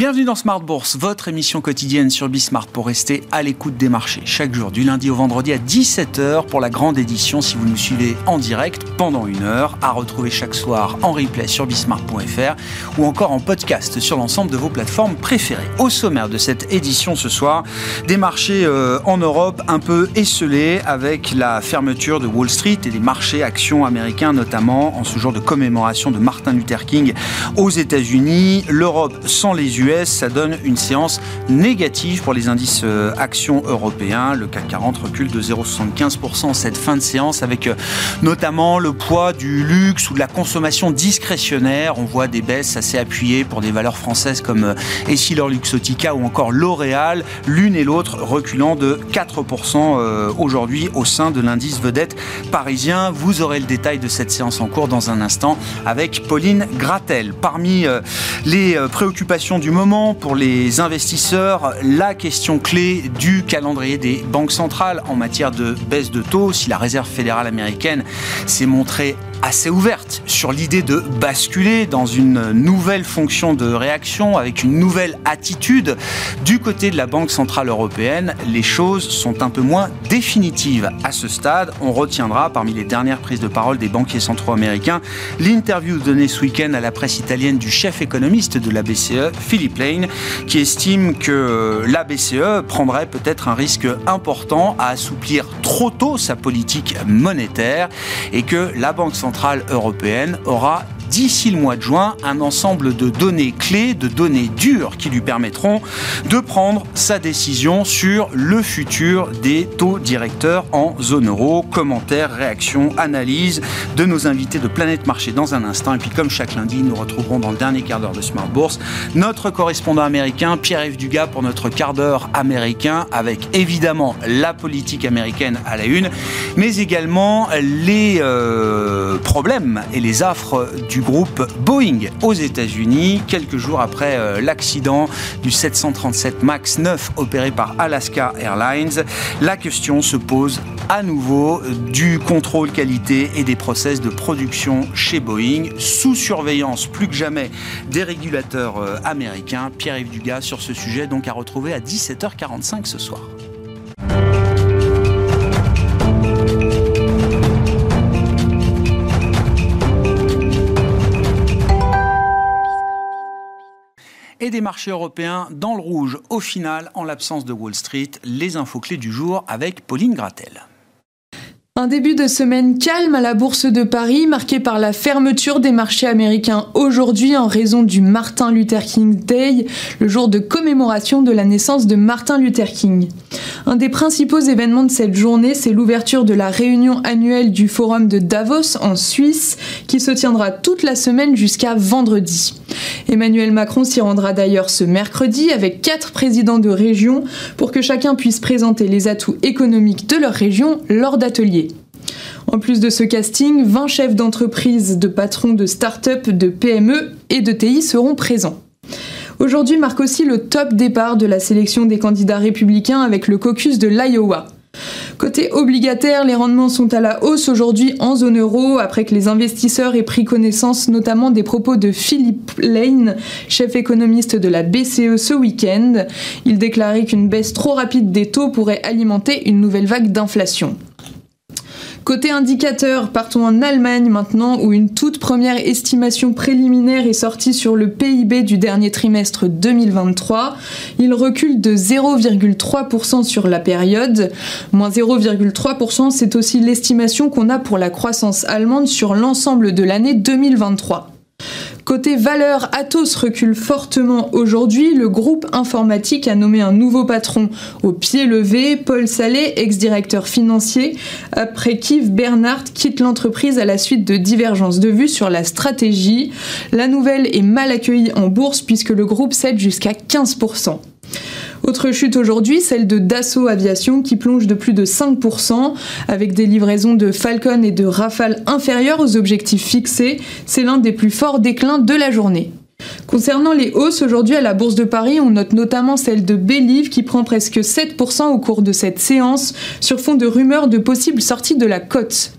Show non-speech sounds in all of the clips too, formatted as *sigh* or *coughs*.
Bienvenue dans Smart Bourse, votre émission quotidienne sur Bismart pour rester à l'écoute des marchés. Chaque jour, du lundi au vendredi à 17h pour la grande édition si vous nous suivez en direct pendant une heure, à retrouver chaque soir en replay sur bismart.fr ou encore en podcast sur l'ensemble de vos plateformes préférées. Au sommaire de cette édition ce soir, des marchés euh, en Europe un peu esselés avec la fermeture de Wall Street et des marchés actions américains notamment en ce jour de commémoration de Martin Luther King aux États-Unis. L'Europe sans les Ça donne une séance négative pour les indices euh, actions européens. Le CAC 40 recule de 0,75% en cette fin de séance avec euh, notamment le poids du luxe ou de la consommation discrétionnaire. On voit des baisses assez appuyées pour des valeurs françaises comme euh, Essilor Luxotica ou encore L'Oréal, l'une et l'autre reculant de 4% aujourd'hui au sein de l'indice vedette parisien. Vous aurez le détail de cette séance en cours dans un instant avec Pauline Gratel. Parmi les préoccupations du moment pour les investisseurs, la question clé du calendrier des banques centrales en matière de baisse de taux. Si la Réserve fédérale américaine s'est montrée assez ouverte sur l'idée de basculer dans une nouvelle fonction de réaction avec une nouvelle attitude. Du côté de la Banque Centrale Européenne, les choses sont un peu moins définitives à ce stade. On retiendra parmi les dernières prises de parole des banquiers centraux américains l'interview donnée ce week-end à la presse italienne du chef économiste de la BCE, Philippe Lane, qui estime que la BCE prendrait peut-être un risque important à assouplir trop tôt sa politique monétaire et que la Banque centrale centrale européenne aura d'ici le mois de juin un ensemble de données clés, de données dures qui lui permettront de prendre sa décision sur le futur des taux directeurs en zone euro. Commentaires, réactions, analyses de nos invités de Planète Marché dans un instant. Et puis comme chaque lundi, nous retrouverons dans le dernier quart d'heure de Smart Bourse notre correspondant américain Pierre-Yves Dugas pour notre quart d'heure américain avec évidemment la politique américaine à la une, mais également les euh, problèmes et les affres du groupe Boeing aux États-Unis, quelques jours après euh, l'accident du 737 MAX 9 opéré par Alaska Airlines. La question se pose à nouveau du contrôle qualité et des process de production chez Boeing, sous surveillance plus que jamais des régulateurs euh, américains. Pierre-Yves Dugas sur ce sujet, donc à retrouver à 17h45 ce soir. Des marchés européens dans le rouge au final en l'absence de Wall Street. Les infos clés du jour avec Pauline Gratel. Un début de semaine calme à la Bourse de Paris, marqué par la fermeture des marchés américains aujourd'hui en raison du Martin Luther King Day, le jour de commémoration de la naissance de Martin Luther King. Un des principaux événements de cette journée, c'est l'ouverture de la réunion annuelle du Forum de Davos en Suisse, qui se tiendra toute la semaine jusqu'à vendredi. Emmanuel Macron s'y rendra d'ailleurs ce mercredi avec quatre présidents de région pour que chacun puisse présenter les atouts économiques de leur région lors d'ateliers. En plus de ce casting, 20 chefs d'entreprise, de patrons de start-up, de PME et de TI seront présents. Aujourd'hui marque aussi le top départ de la sélection des candidats républicains avec le caucus de l'Iowa. Côté obligataire, les rendements sont à la hausse aujourd'hui en zone euro après que les investisseurs aient pris connaissance notamment des propos de Philippe Lane, chef économiste de la BCE ce week-end. Il déclarait qu'une baisse trop rapide des taux pourrait alimenter une nouvelle vague d'inflation. Côté indicateur, partons en Allemagne maintenant où une toute première estimation préliminaire est sortie sur le PIB du dernier trimestre 2023. Il recule de 0,3% sur la période. Moins 0,3%, c'est aussi l'estimation qu'on a pour la croissance allemande sur l'ensemble de l'année 2023. Côté valeur, Atos recule fortement aujourd'hui. Le groupe informatique a nommé un nouveau patron au pied levé, Paul Salé, ex-directeur financier, après qu'Yves Bernard quitte l'entreprise à la suite de divergences de vues sur la stratégie. La nouvelle est mal accueillie en bourse puisque le groupe cède jusqu'à 15%. Autre chute aujourd'hui, celle de Dassault Aviation qui plonge de plus de 5% avec des livraisons de Falcon et de Rafale inférieures aux objectifs fixés. C'est l'un des plus forts déclins de la journée. Concernant les hausses aujourd'hui à la Bourse de Paris, on note notamment celle de Belive qui prend presque 7% au cours de cette séance sur fond de rumeurs de possibles sorties de la cote.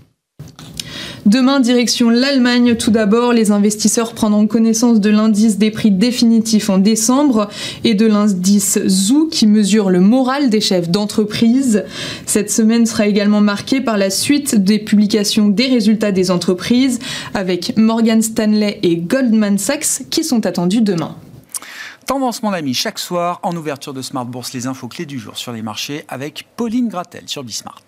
Demain, direction l'Allemagne. Tout d'abord, les investisseurs prendront connaissance de l'indice des prix définitifs en décembre et de l'indice ZOO qui mesure le moral des chefs d'entreprise. Cette semaine sera également marquée par la suite des publications des résultats des entreprises avec Morgan Stanley et Goldman Sachs qui sont attendus demain. Tendance, mon ami, chaque soir en ouverture de Smart Bourse, les infos clés du jour sur les marchés avec Pauline Gratel sur Bismart.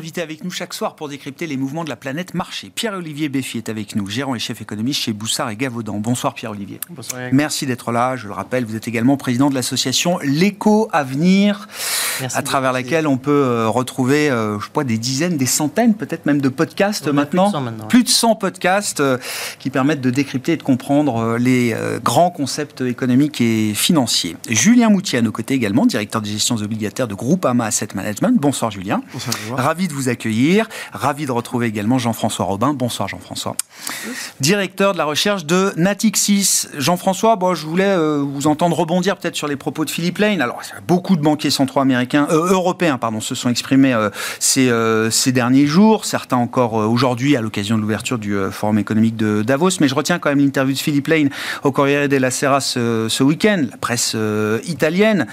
Trois invités avec nous chaque soir pour décrypter les mouvements de la planète marché. Pierre-Olivier Béfi est avec nous, gérant et chef économiste chez Boussard et Gavaudan. Bonsoir Pierre-Olivier. Bonsoir. Merci d'être là. Je le rappelle, vous êtes également président de l'association L'éco Avenir, à travers laquelle on peut euh, retrouver, euh, je sais pas, des dizaines, des centaines, peut-être même de podcasts maintenant. Plus de 100 podcasts euh, qui permettent de décrypter et de comprendre les grands concepts économiques et financiers. Julien Moutier à nos côtés également, directeur de gestion obligataires de Groupama Asset Management. Bonsoir Julien. Bonsoir ravi de vous accueillir. Ravi de retrouver également Jean-François Robin. Bonsoir Jean-François. Directeur de la recherche de Natixis. Jean-François, bon, je voulais euh, vous entendre rebondir peut-être sur les propos de Philippe Lane. Alors, beaucoup de banquiers centraux américains, euh, européens, pardon, se sont exprimés euh, ces, derniers jours. Certains encore aujourd'hui à l'occasion de l'ouverture du Forum économique de Davos. Mais je retiens quand même l'interview de Philippe Lane au Corriere della Sera ce, week-end. La presse italienne,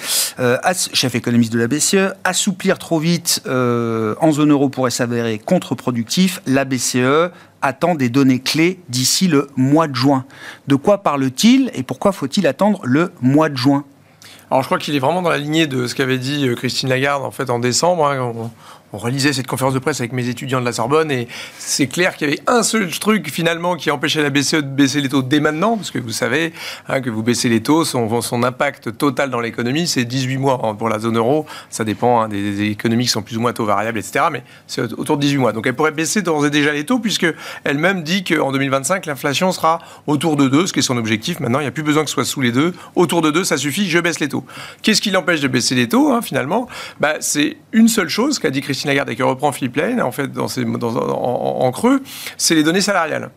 chef économiste de la BCE, assouplir trop vite en en euro pourrait s'avérer contre-productif, la BCE attend des données clés d'ici le mois de juin. De quoi parle-t-il et pourquoi faut-il attendre le mois de juin? Alors je crois qu'il est vraiment dans la lignée de ce qu'avait dit euh, Christine Lagarde en fait en décembre. Hein, on relisait cette conférence de presse avec mes étudiants de la Sorbonne et c'est clair qu'il y avait un seul truc finalement qui empêchait la BCE de baisser les taux dès maintenant, parce que vous savez hein, que vous baissez les taux, son, impact total dans l'économie, c'est 18 mois hein, pour la zone euro. Ça dépend hein, des, économies qui sont plus ou moins taux variables, etc. Mais c'est autour de 18 mois. Donc elle pourrait baisser d'ores et déjà les taux, puisque elle-même dit qu'en 2025, l'inflation sera autour de 2, ce qui est son objectif. Maintenant, il n'y a plus besoin que ce soit sous les 2. Autour de 2, ça suffit, je baisse les taux. Qu'est-ce qui l'empêche de baisser les taux, finalement? Bah, C'est une seule chose qu'a dit Christine Et qui reprend Philippe Lane, en fait, dans en creux, c'est les données salariales.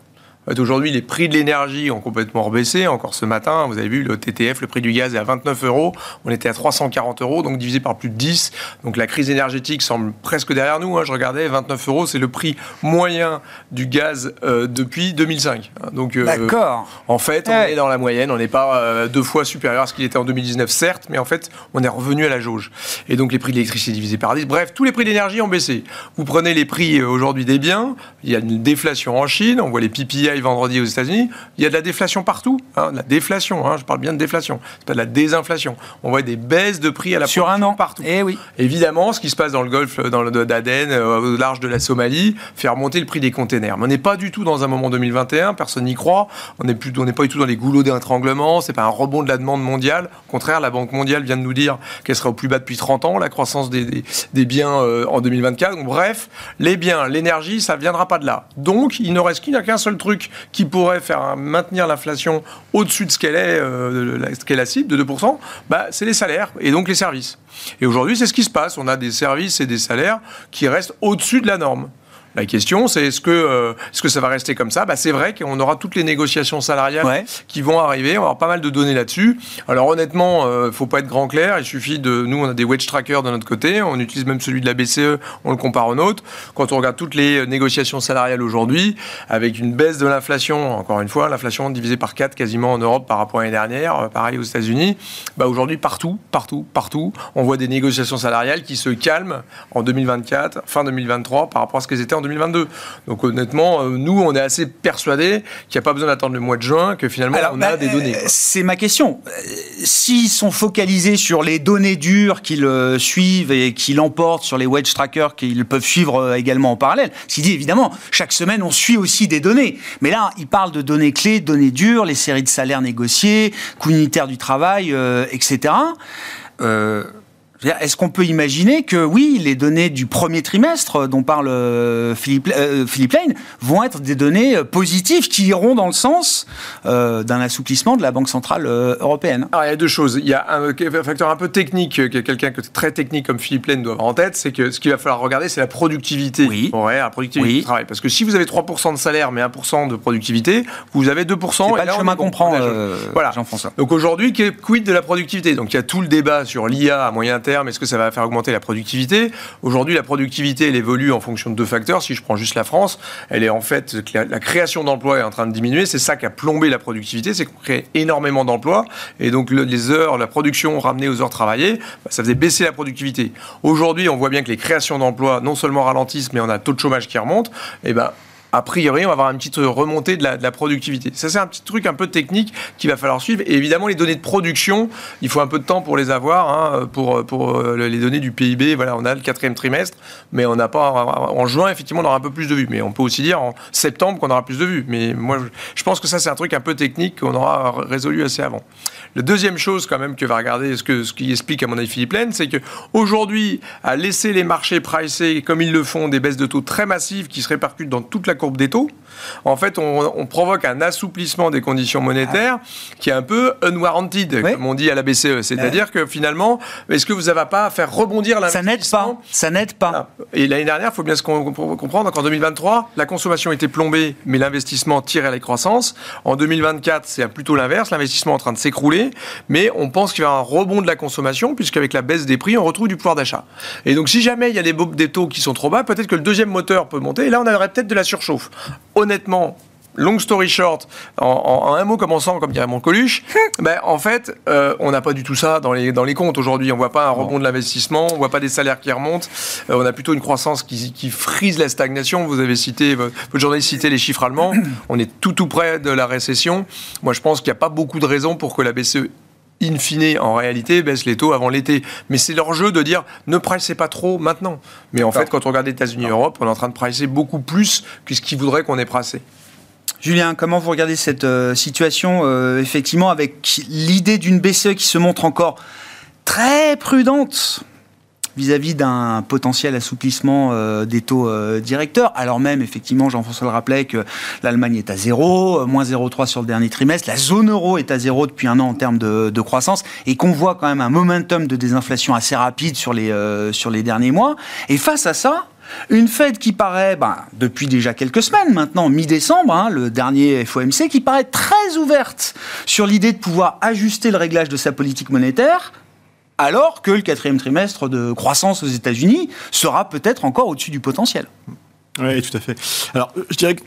Aujourd'hui, les prix de l'énergie ont complètement rebaissé. Encore ce matin, vous avez vu le TTF, le prix du gaz est à 29 euros. On était à 340 euros, donc divisé par plus de 10. Donc la crise énergétique semble presque derrière nous. Hein. Je regardais, 29 euros, c'est le prix moyen du gaz euh, depuis 2005. Donc, euh, D'accord. En fait, on est dans la moyenne. On n'est pas euh, deux fois supérieur à ce qu'il était en 2019, certes, mais en fait, on est revenu à la jauge. Et donc les prix de l'électricité divisés par 10. Bref, tous les prix d'énergie ont baissé. Vous prenez les prix aujourd'hui des biens. Il y a une déflation en Chine. On voit les PPI vendredi aux États-Unis, il y a de la déflation partout. Hein, de la déflation, hein, je parle bien de déflation, c'est pas de la désinflation. On voit des baisses de prix à la Sur un an partout. Eh oui. Évidemment, ce qui se passe dans le golfe dans le d'Aden, euh, au large de la Somalie, fait remonter le prix des containers. Mais on n'est pas du tout dans un moment 2021, personne n'y croit. On n'est pas du tout dans les goulots d'étranglement, c'est pas un rebond de la demande mondiale. Au contraire, la Banque mondiale vient de nous dire qu'elle sera au plus bas depuis 30 ans, la croissance des, des, biens euh, en 2024. Donc, bref, les biens, l'énergie, ça ne viendra pas de là. Donc, il ne reste qu'un seul truc qui pourrait faire maintenir l'inflation au-dessus de ce qu'elle est, euh, la cible de 2%, bah, c'est les salaires et donc les services. Et aujourd'hui, c'est ce qui se passe. On a des services et des salaires qui restent au-dessus de la norme. La question, c'est est-ce que, euh, est-ce que ça va rester comme ça? Bah, C'est vrai qu'on aura toutes les négociations salariales qui vont arriver. On avoir pas mal de données là-dessus. Alors honnêtement, il euh, ne faut pas être grand clair. Il suffit de... Nous, on a des wedge trackers de notre côté. On utilise même celui de la BCE. On le compare au nôtre. Quand on regarde toutes les négociations salariales aujourd'hui, avec une baisse de l'inflation, encore une fois, l'inflation divisée par 4 quasiment en Europe par rapport à l'année dernière, euh, pareil aux États-Unis, bah aujourd'hui, partout, partout, partout, on voit des négociations salariales qui se calment en 2024, fin 2023, par rapport à ce qu'elles étaient 2022. Donc honnêtement, euh, nous, on est assez persuadés qu'il n'y a pas besoin d'attendre le mois de juin, que finalement, on a bah, des données. C'est ma question. Euh, s'ils sont focalisés sur les données dures qu'ils euh, suivent et qu'ils emportent sur les wedge trackers qu'ils peuvent suivre également en parallèle, s'il dit évidemment, chaque semaine, on suit aussi des données. Mais là, il parle de données clés, données dures, les séries de salaires négociés, coût unitaire du travail, etc. Est-ce qu'on peut imaginer que, oui, les données du premier trimestre dont parle euh, Philippe, euh, Philippe Lane vont être des données euh, positives qui iront dans le sens d'un assouplissement de la Banque Centrale Européenne? Alors, il y a deux choses. Il y a un, facteur un peu technique que quelqu'un très technique comme Philippe Lane doit avoir en tête, c'est que ce qu'il va falloir regarder, c'est la productivité. Oui. Ouais, la productivité du travail. Parce que si vous avez 3% de salaire mais 1% de productivité, vous avez 2%. C'est pas le chemin qu'on prend, voilà. Jean-François. Donc aujourd'hui, quid de la productivité? Donc il y a tout le débat sur l'IA à moyen terme est-ce que ça va faire augmenter la productivité? Aujourd'hui, la productivité, elle évolue en fonction de deux facteurs. Si je prends juste la France, elle est en fait, la, création d'emplois est en train de diminuer. C'est ça qui a plombé la productivité, c'est qu'on crée énormément d'emplois. Et donc, les heures, la production ramenée aux heures travaillées, bah, ça faisait baisser la productivité. Aujourd'hui, on voit bien que les créations d'emplois, non seulement ralentissent, mais on a un taux de chômage qui remonte. Et ben, a priori, on va avoir une petite remontée de la, productivité. Ça, c'est un petit truc un peu technique qu'il va falloir suivre. Et évidemment, les données de production, il faut un peu de temps pour les avoir. Hein, pour, pour euh, les données du PIB, voilà, on a le quatrième trimestre, mais on n'a pas. En juin, effectivement, on aura un peu plus de vues. Mais on peut aussi dire en septembre qu'on aura plus de vues. Mais moi, je pense que ça, c'est un truc un peu technique qu'on aura résolu assez avant. La deuxième chose, quand même, que va regarder, ce, ce qui explique, à mon avis, Philippe Laine, c'est qu'aujourd'hui, à laisser les marchés pricer comme ils le font, des baisses de taux très massives qui se répercutent dans toute la courbe des taux, en fait, on, provoque un assouplissement des conditions monétaires qui est un peu unwarranted, comme on dit à la BCE. C'est-à-dire que finalement, est-ce que vous n'avez pas à faire rebondir l'investissement Ça n'aide pas. Ça n'aide pas. Et l'année dernière, il faut bien se comprendre qu'en 2023, la consommation était plombée, mais l'investissement tirait la croissance. En 2024, c'est plutôt l'inverse. L'investissement est en train de s'écrouler, mais on pense qu'il y a un rebond de la consommation, puisqu'avec la baisse des prix, on retrouve du pouvoir d'achat. Et donc, si jamais il y a des, des taux qui sont trop bas, peut-être que le deuxième moteur peut monter. Et là, on aurait peut-être de la surchauffe honnêtement, long story short, en, un mot commençant, comme dirait mon Coluche, *laughs* ben, en fait, euh, on n'a pas du tout ça dans les, dans les comptes aujourd'hui. On voit pas un rebond de l'investissement, on voit pas des salaires qui remontent. Euh, on a plutôt une croissance qui, qui, frise la stagnation. Vous avez cité, votre journaliste cité les chiffres allemands. *coughs* On est tout tout près de la récession. Moi, je pense qu'il n'y a pas beaucoup de raisons pour que la BCE in fine, en réalité, baisse les taux avant l'été. Mais c'est leur jeu de dire ne pricez pas trop maintenant. Mais en fait, quand on regarde les États-Unis et Europe, on est en train de pricer beaucoup plus que ce qu'ils voudraient qu'on ait pricé. Julien, comment vous regardez cette euh, situation, euh, effectivement, avec l'idée d'une BCE qui se montre encore très prudente vis-à-vis d'un potentiel assouplissement euh, des taux euh, directeurs, alors même, effectivement, Jean-François le rappelait, que l'Allemagne est à zéro, euh, moins 0,3 sur le dernier trimestre, la zone euro est à zéro depuis un an en termes de, croissance, et qu'on voit quand même un momentum de désinflation assez rapide sur les, sur les derniers mois. Et face à ça, une Fed qui paraît, ben, depuis déjà quelques semaines maintenant, mi-décembre, hein, le dernier FOMC, qui paraît très ouverte sur l'idée de pouvoir ajuster le réglage de sa politique monétaire, alors que le quatrième trimestre de croissance aux États-Unis sera peut-être encore au-dessus du potentiel. Oui, tout à fait. Alors, je dirais que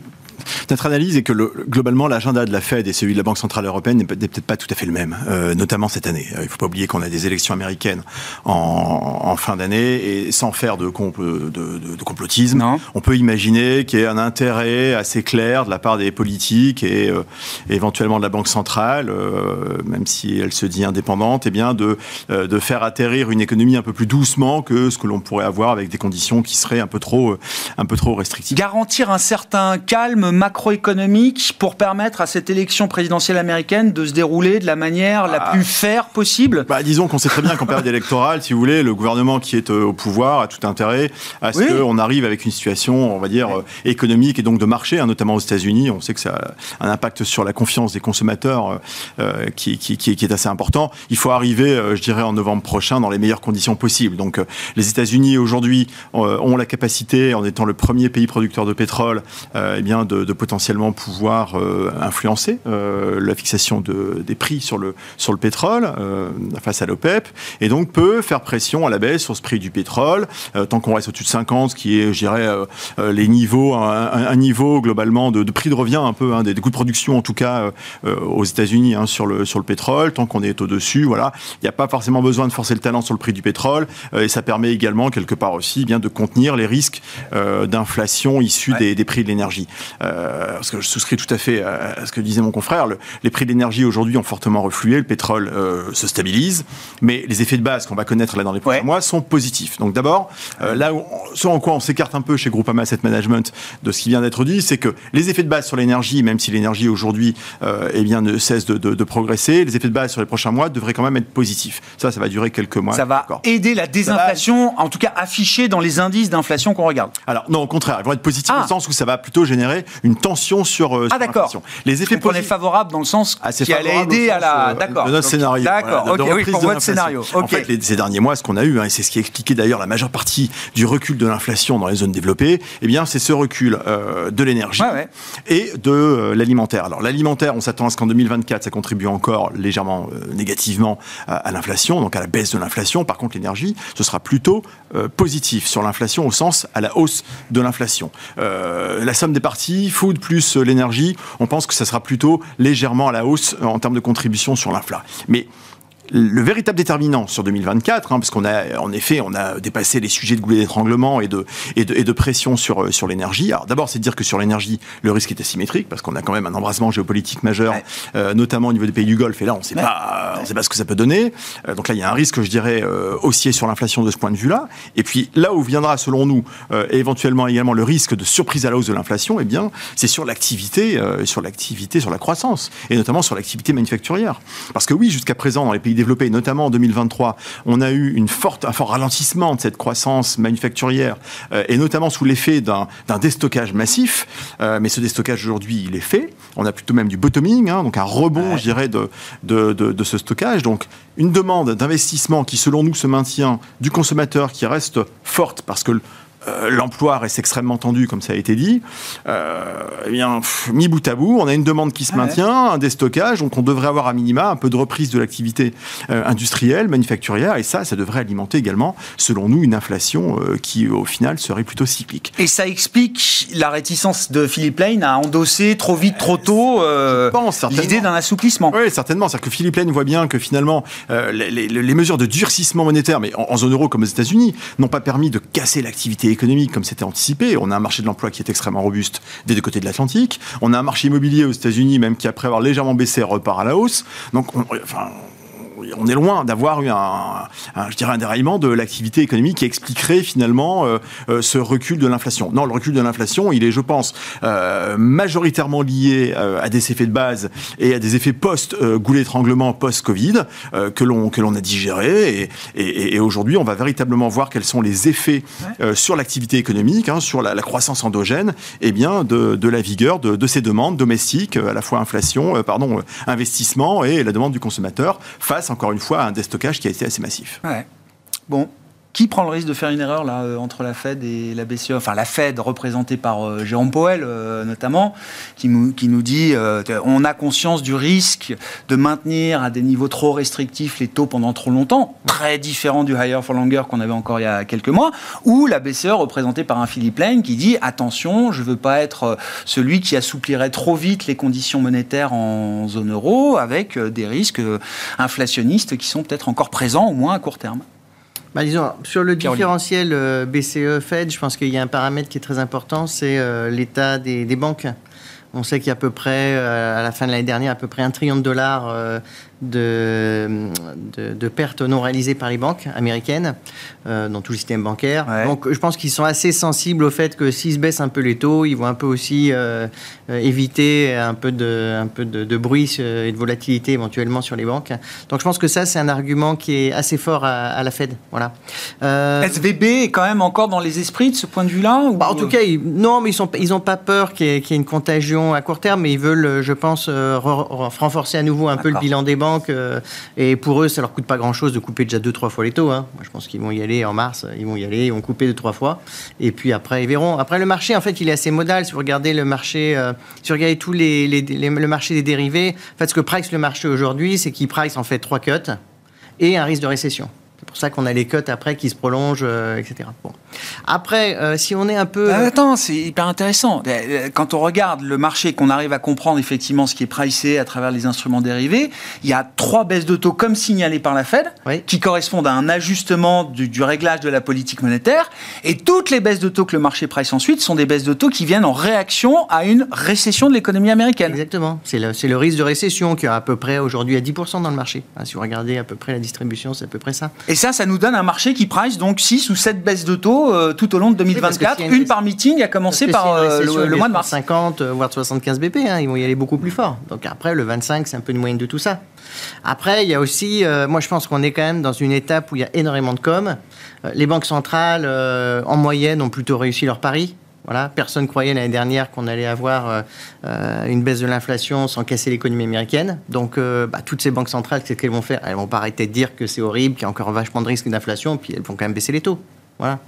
notre analyse est que globalement, l'agenda de la Fed et celui de la Banque Centrale Européenne n'est peut-être pas tout à fait le même, euh, notamment cette année. Euh, il ne faut pas oublier qu'on a des élections américaines en, fin d'année et sans faire de, de, complotisme, on peut imaginer qu'il y ait un intérêt assez clair de la part des politiques et euh, éventuellement de la Banque Centrale, même si elle se dit indépendante, et eh bien de, de faire atterrir une économie un peu plus doucement que ce que l'on pourrait avoir avec des conditions qui seraient un peu trop, un peu trop restrictives. Garantir un certain calme macroéconomique pour permettre à cette élection présidentielle américaine de se dérouler de la manière la ah. plus fair possible? Bah, Disons qu'on sait très bien qu'en période électorale, si vous voulez, le gouvernement qui est euh, au pouvoir a tout intérêt à ce qu'on arrive avec une situation, on va dire, euh, économique et donc de marché, hein, notamment aux États-Unis. On sait que ça a un impact sur la confiance des consommateurs euh, qui, qui, qui, est assez important. Il faut arriver, je dirais, en novembre prochain dans les meilleures conditions possibles. Donc les États-Unis aujourd'hui ont la capacité, en étant le premier pays producteur de pétrole, eh bien, de, de, potentiellement pouvoir euh, influencer euh, la fixation de, des prix sur le, sur le pétrole euh, face à l'OPEP, et donc peut faire pression à la baisse sur ce prix du pétrole, tant qu'on reste au-dessus de 50, ce qui est, je dirais, les niveaux, un, niveau globalement de, prix de revient un peu, hein, des, coûts de production en tout cas aux États-Unis hein, sur, le, sur le pétrole, tant qu'on est au-dessus, voilà, il n'y a pas forcément besoin de forcer le talent sur le prix du pétrole, et ça permet également quelque part aussi bien de contenir les risques d'inflation issus des, des, prix de l'énergie. Parce que je souscris tout à fait à, ce que disait mon confrère, les prix de l'énergie aujourd'hui ont fortement reflué, le pétrole se stabilise, mais les effets de base qu'on va connaître là dans les prochains mois sont positifs. Donc d'abord, là où, ce en quoi on s'écarte un peu chez Groupama Asset Management de ce qui vient d'être dit, c'est que les effets de base sur l'énergie, même si l'énergie aujourd'hui eh bien, ne cesse de, de, progresser, les effets de base sur les prochains mois devraient quand même être positifs. Ça, ça va durer quelques mois. Ça va aider la désinflation, en tout cas affichée dans les indices d'inflation qu'on regarde. Alors non, au contraire, ils vont être positifs ah. dans le sens où ça va plutôt générer une tension sur, euh, ah, d'accord. Les effets positifs. favorable dans le sens ah, qui allait aider à la. Euh, d'accord. De notre scénario. D'accord. ok, oui, pour votre scénario. En fait, ces derniers mois, ce qu'on a eu, hein, et c'est ce qui expliquait d'ailleurs la majeure partie du recul de l'inflation dans les zones développées, eh bien, c'est ce recul euh, de l'énergie et de l'alimentaire. Alors l'alimentaire, on s'attend à ce qu'en 2024, ça contribue encore légèrement négativement à l'inflation, donc à la baisse de l'inflation. Par contre, l'énergie, ce sera plutôt euh, positif sur l'inflation au sens à la hausse de l'inflation. Euh, la somme des parties, food plus l'énergie, on pense que ça sera plutôt légèrement à la hausse en termes de contribution sur l'inflation. Mais le véritable déterminant sur 2024, hein, parce qu'on a, en effet, on a dépassé les sujets de goulet d'étranglement et de, et de, et de pression sur, euh, sur l'énergie. Alors d'abord, c'est de dire que sur l'énergie, le risque est asymétrique, parce qu'on a quand même un embrasement géopolitique majeur, euh, notamment au niveau des pays du Golfe, et là, on ne sait, pas, on sait pas ce que ça peut donner. Euh, donc là, il y a un risque, je dirais, haussier sur l'inflation de ce point de vue-là. Et puis là où viendra, selon nous, et éventuellement également le risque de surprise à la hausse de l'inflation, eh bien, c'est sur l'activité, sur l'activité, sur la croissance, et notamment sur l'activité manufacturière. Parce que oui, jusqu'à présent, dans les pays développé, notamment en 2023, on a eu une forte, un fort ralentissement de cette croissance manufacturière, euh, et notamment sous l'effet d'un déstockage massif. Euh, mais ce déstockage aujourd'hui, il est fait. On a plutôt même du bottoming, hein, donc un rebond, je dirais, de, de, de, ce stockage. Donc une demande d'investissement qui, selon nous, se maintient du consommateur, qui reste forte parce que euh, l'emploi reste extrêmement tendu, comme ça a été dit, euh, eh bien, mis bout à bout, on a une demande qui se maintient, un déstockage, donc on devrait avoir à minima un peu de reprise de l'activité euh, industrielle, manufacturière, et ça, ça devrait alimenter également, selon nous, une inflation qui, au final, serait plutôt cyclique. Et ça explique la réticence de Philippe Lane à endosser trop vite, trop tôt l'idée d'un assouplissement. Oui, certainement. C'est-à-dire que Philippe Lane voit bien que finalement, les, mesures de durcissement monétaire, mais en, en zone euro comme aux États-Unis, n'ont pas permis de casser l'activité économique comme c'était anticipé. On a un marché de l'emploi qui est extrêmement robuste des deux côtés de l'Atlantique. On a un marché immobilier aux États-Unis, même qui après avoir légèrement baissé repart à la hausse. Donc, on, enfin, on est loin d'avoir eu un, je dirais un déraillement de l'activité économique qui expliquerait finalement euh, euh, ce recul de l'inflation. Non, le recul de l'inflation, il est, je pense, euh, majoritairement lié à des effets de base et à des effets post-goulet d'étranglement, post-Covid, que l'on que l'on a digéré. Et, et, aujourd'hui, on va véritablement voir quels sont les effets sur l'activité économique, hein, sur la, croissance endogène, et eh bien de, de la vigueur de, de, ces demandes domestiques, à la fois inflation, pardon, investissement et la demande du consommateur face encore une fois, un déstockage qui a été assez massif. Qui prend le risque de faire une erreur là euh, entre la Fed et la BCE Enfin, la Fed représentée par euh, Jérôme Powell euh, notamment, qui nous, qui nous dit on a conscience du risque de maintenir à des niveaux trop restrictifs les taux pendant trop longtemps, très différent du higher for longer qu'on avait encore il y a quelques mois, ou la BCE représentée par un Philippe Lane qui dit attention, je veux pas être celui qui assouplirait trop vite les conditions monétaires en zone euro avec des risques inflationnistes qui sont peut-être encore présents au moins à court terme. Bah, disons, sur le différentiel euh, BCE-Fed, je pense qu'il y a un paramètre qui est très important, c'est euh, l'état des, des, banques. On sait qu'il y a à peu près, euh, à la fin de l'année dernière, à peu près un trillion de dollars de, de, pertes non réalisées par les banques américaines euh, dans tout le système bancaire. Donc je pense qu'ils sont assez sensibles au fait que s'ils se baissent un peu les taux, ils vont un peu aussi euh, euh, éviter un peu, de, un peu de, bruit et de volatilité éventuellement sur les banques. Donc je pense que ça, c'est un argument qui est assez fort à, la Fed. Voilà. SVB est quand même encore dans les esprits de ce point de vue-là bah, En tout cas, non, mais ils n'ont ils pas peur qu'il y, ait une contagion à court terme, mais ils veulent, je pense, renforcer à nouveau un peu le bilan des banques et pour eux, ça leur coûte pas grand-chose de couper déjà deux, trois fois les taux. Hein. Moi, je pense qu'ils vont y aller en mars, ils vont y aller, ils vont couper deux, trois fois. Et puis après, ils verront. Après, le marché, en fait, il est assez modal. Si vous regardez le marché, euh, si vous regardez tous les, le marché des dérivés, en fait, ce que price le marché aujourd'hui, c'est qu'il price en fait trois cuts et un risque de récession. C'est pour ça qu'on a les cuts après qui se prolongent, euh, etc. Bon. Après, euh, si on est un peu... Euh, attends, c'est hyper intéressant. Quand on regarde le marché, qu'on arrive à comprendre effectivement ce qui est pricé à travers les instruments dérivés, il y a trois baisses de taux comme signalées par la Fed, qui correspondent à un ajustement du, réglage de la politique monétaire. Et toutes les baisses de taux que le marché price ensuite sont des baisses de taux qui viennent en réaction à une récession de l'économie américaine. Exactement. C'est le, le, risque de récession qui est à peu près aujourd'hui à 10% dans le marché. Hein, si vous regardez à peu près la distribution, c'est à peu près ça. Et ça, ça nous donne un marché qui price donc 6 ou 7 baisses de taux euh, tout au long de 2024. une, par meeting, a commencé par euh, le, mois de mars. 50, euh, voire 75 BP, hein, ils vont y aller beaucoup plus fort. Donc après, le 25, c'est un peu une moyenne de tout ça. Après, il y a aussi, moi je pense qu'on est quand même dans une étape où il y a énormément de com. les banques centrales, en moyenne, ont plutôt réussi leur pari. Voilà, personne croyait l'année dernière qu'on allait avoir une baisse de l'inflation sans casser l'économie américaine. Donc, bah, toutes ces banques centrales, qu'est-ce qu'elles vont faire? Elles vont pas arrêter de dire que c'est horrible, qu'il y a encore vachement de risque d'inflation, puis elles vont quand même baisser les taux. Voilà.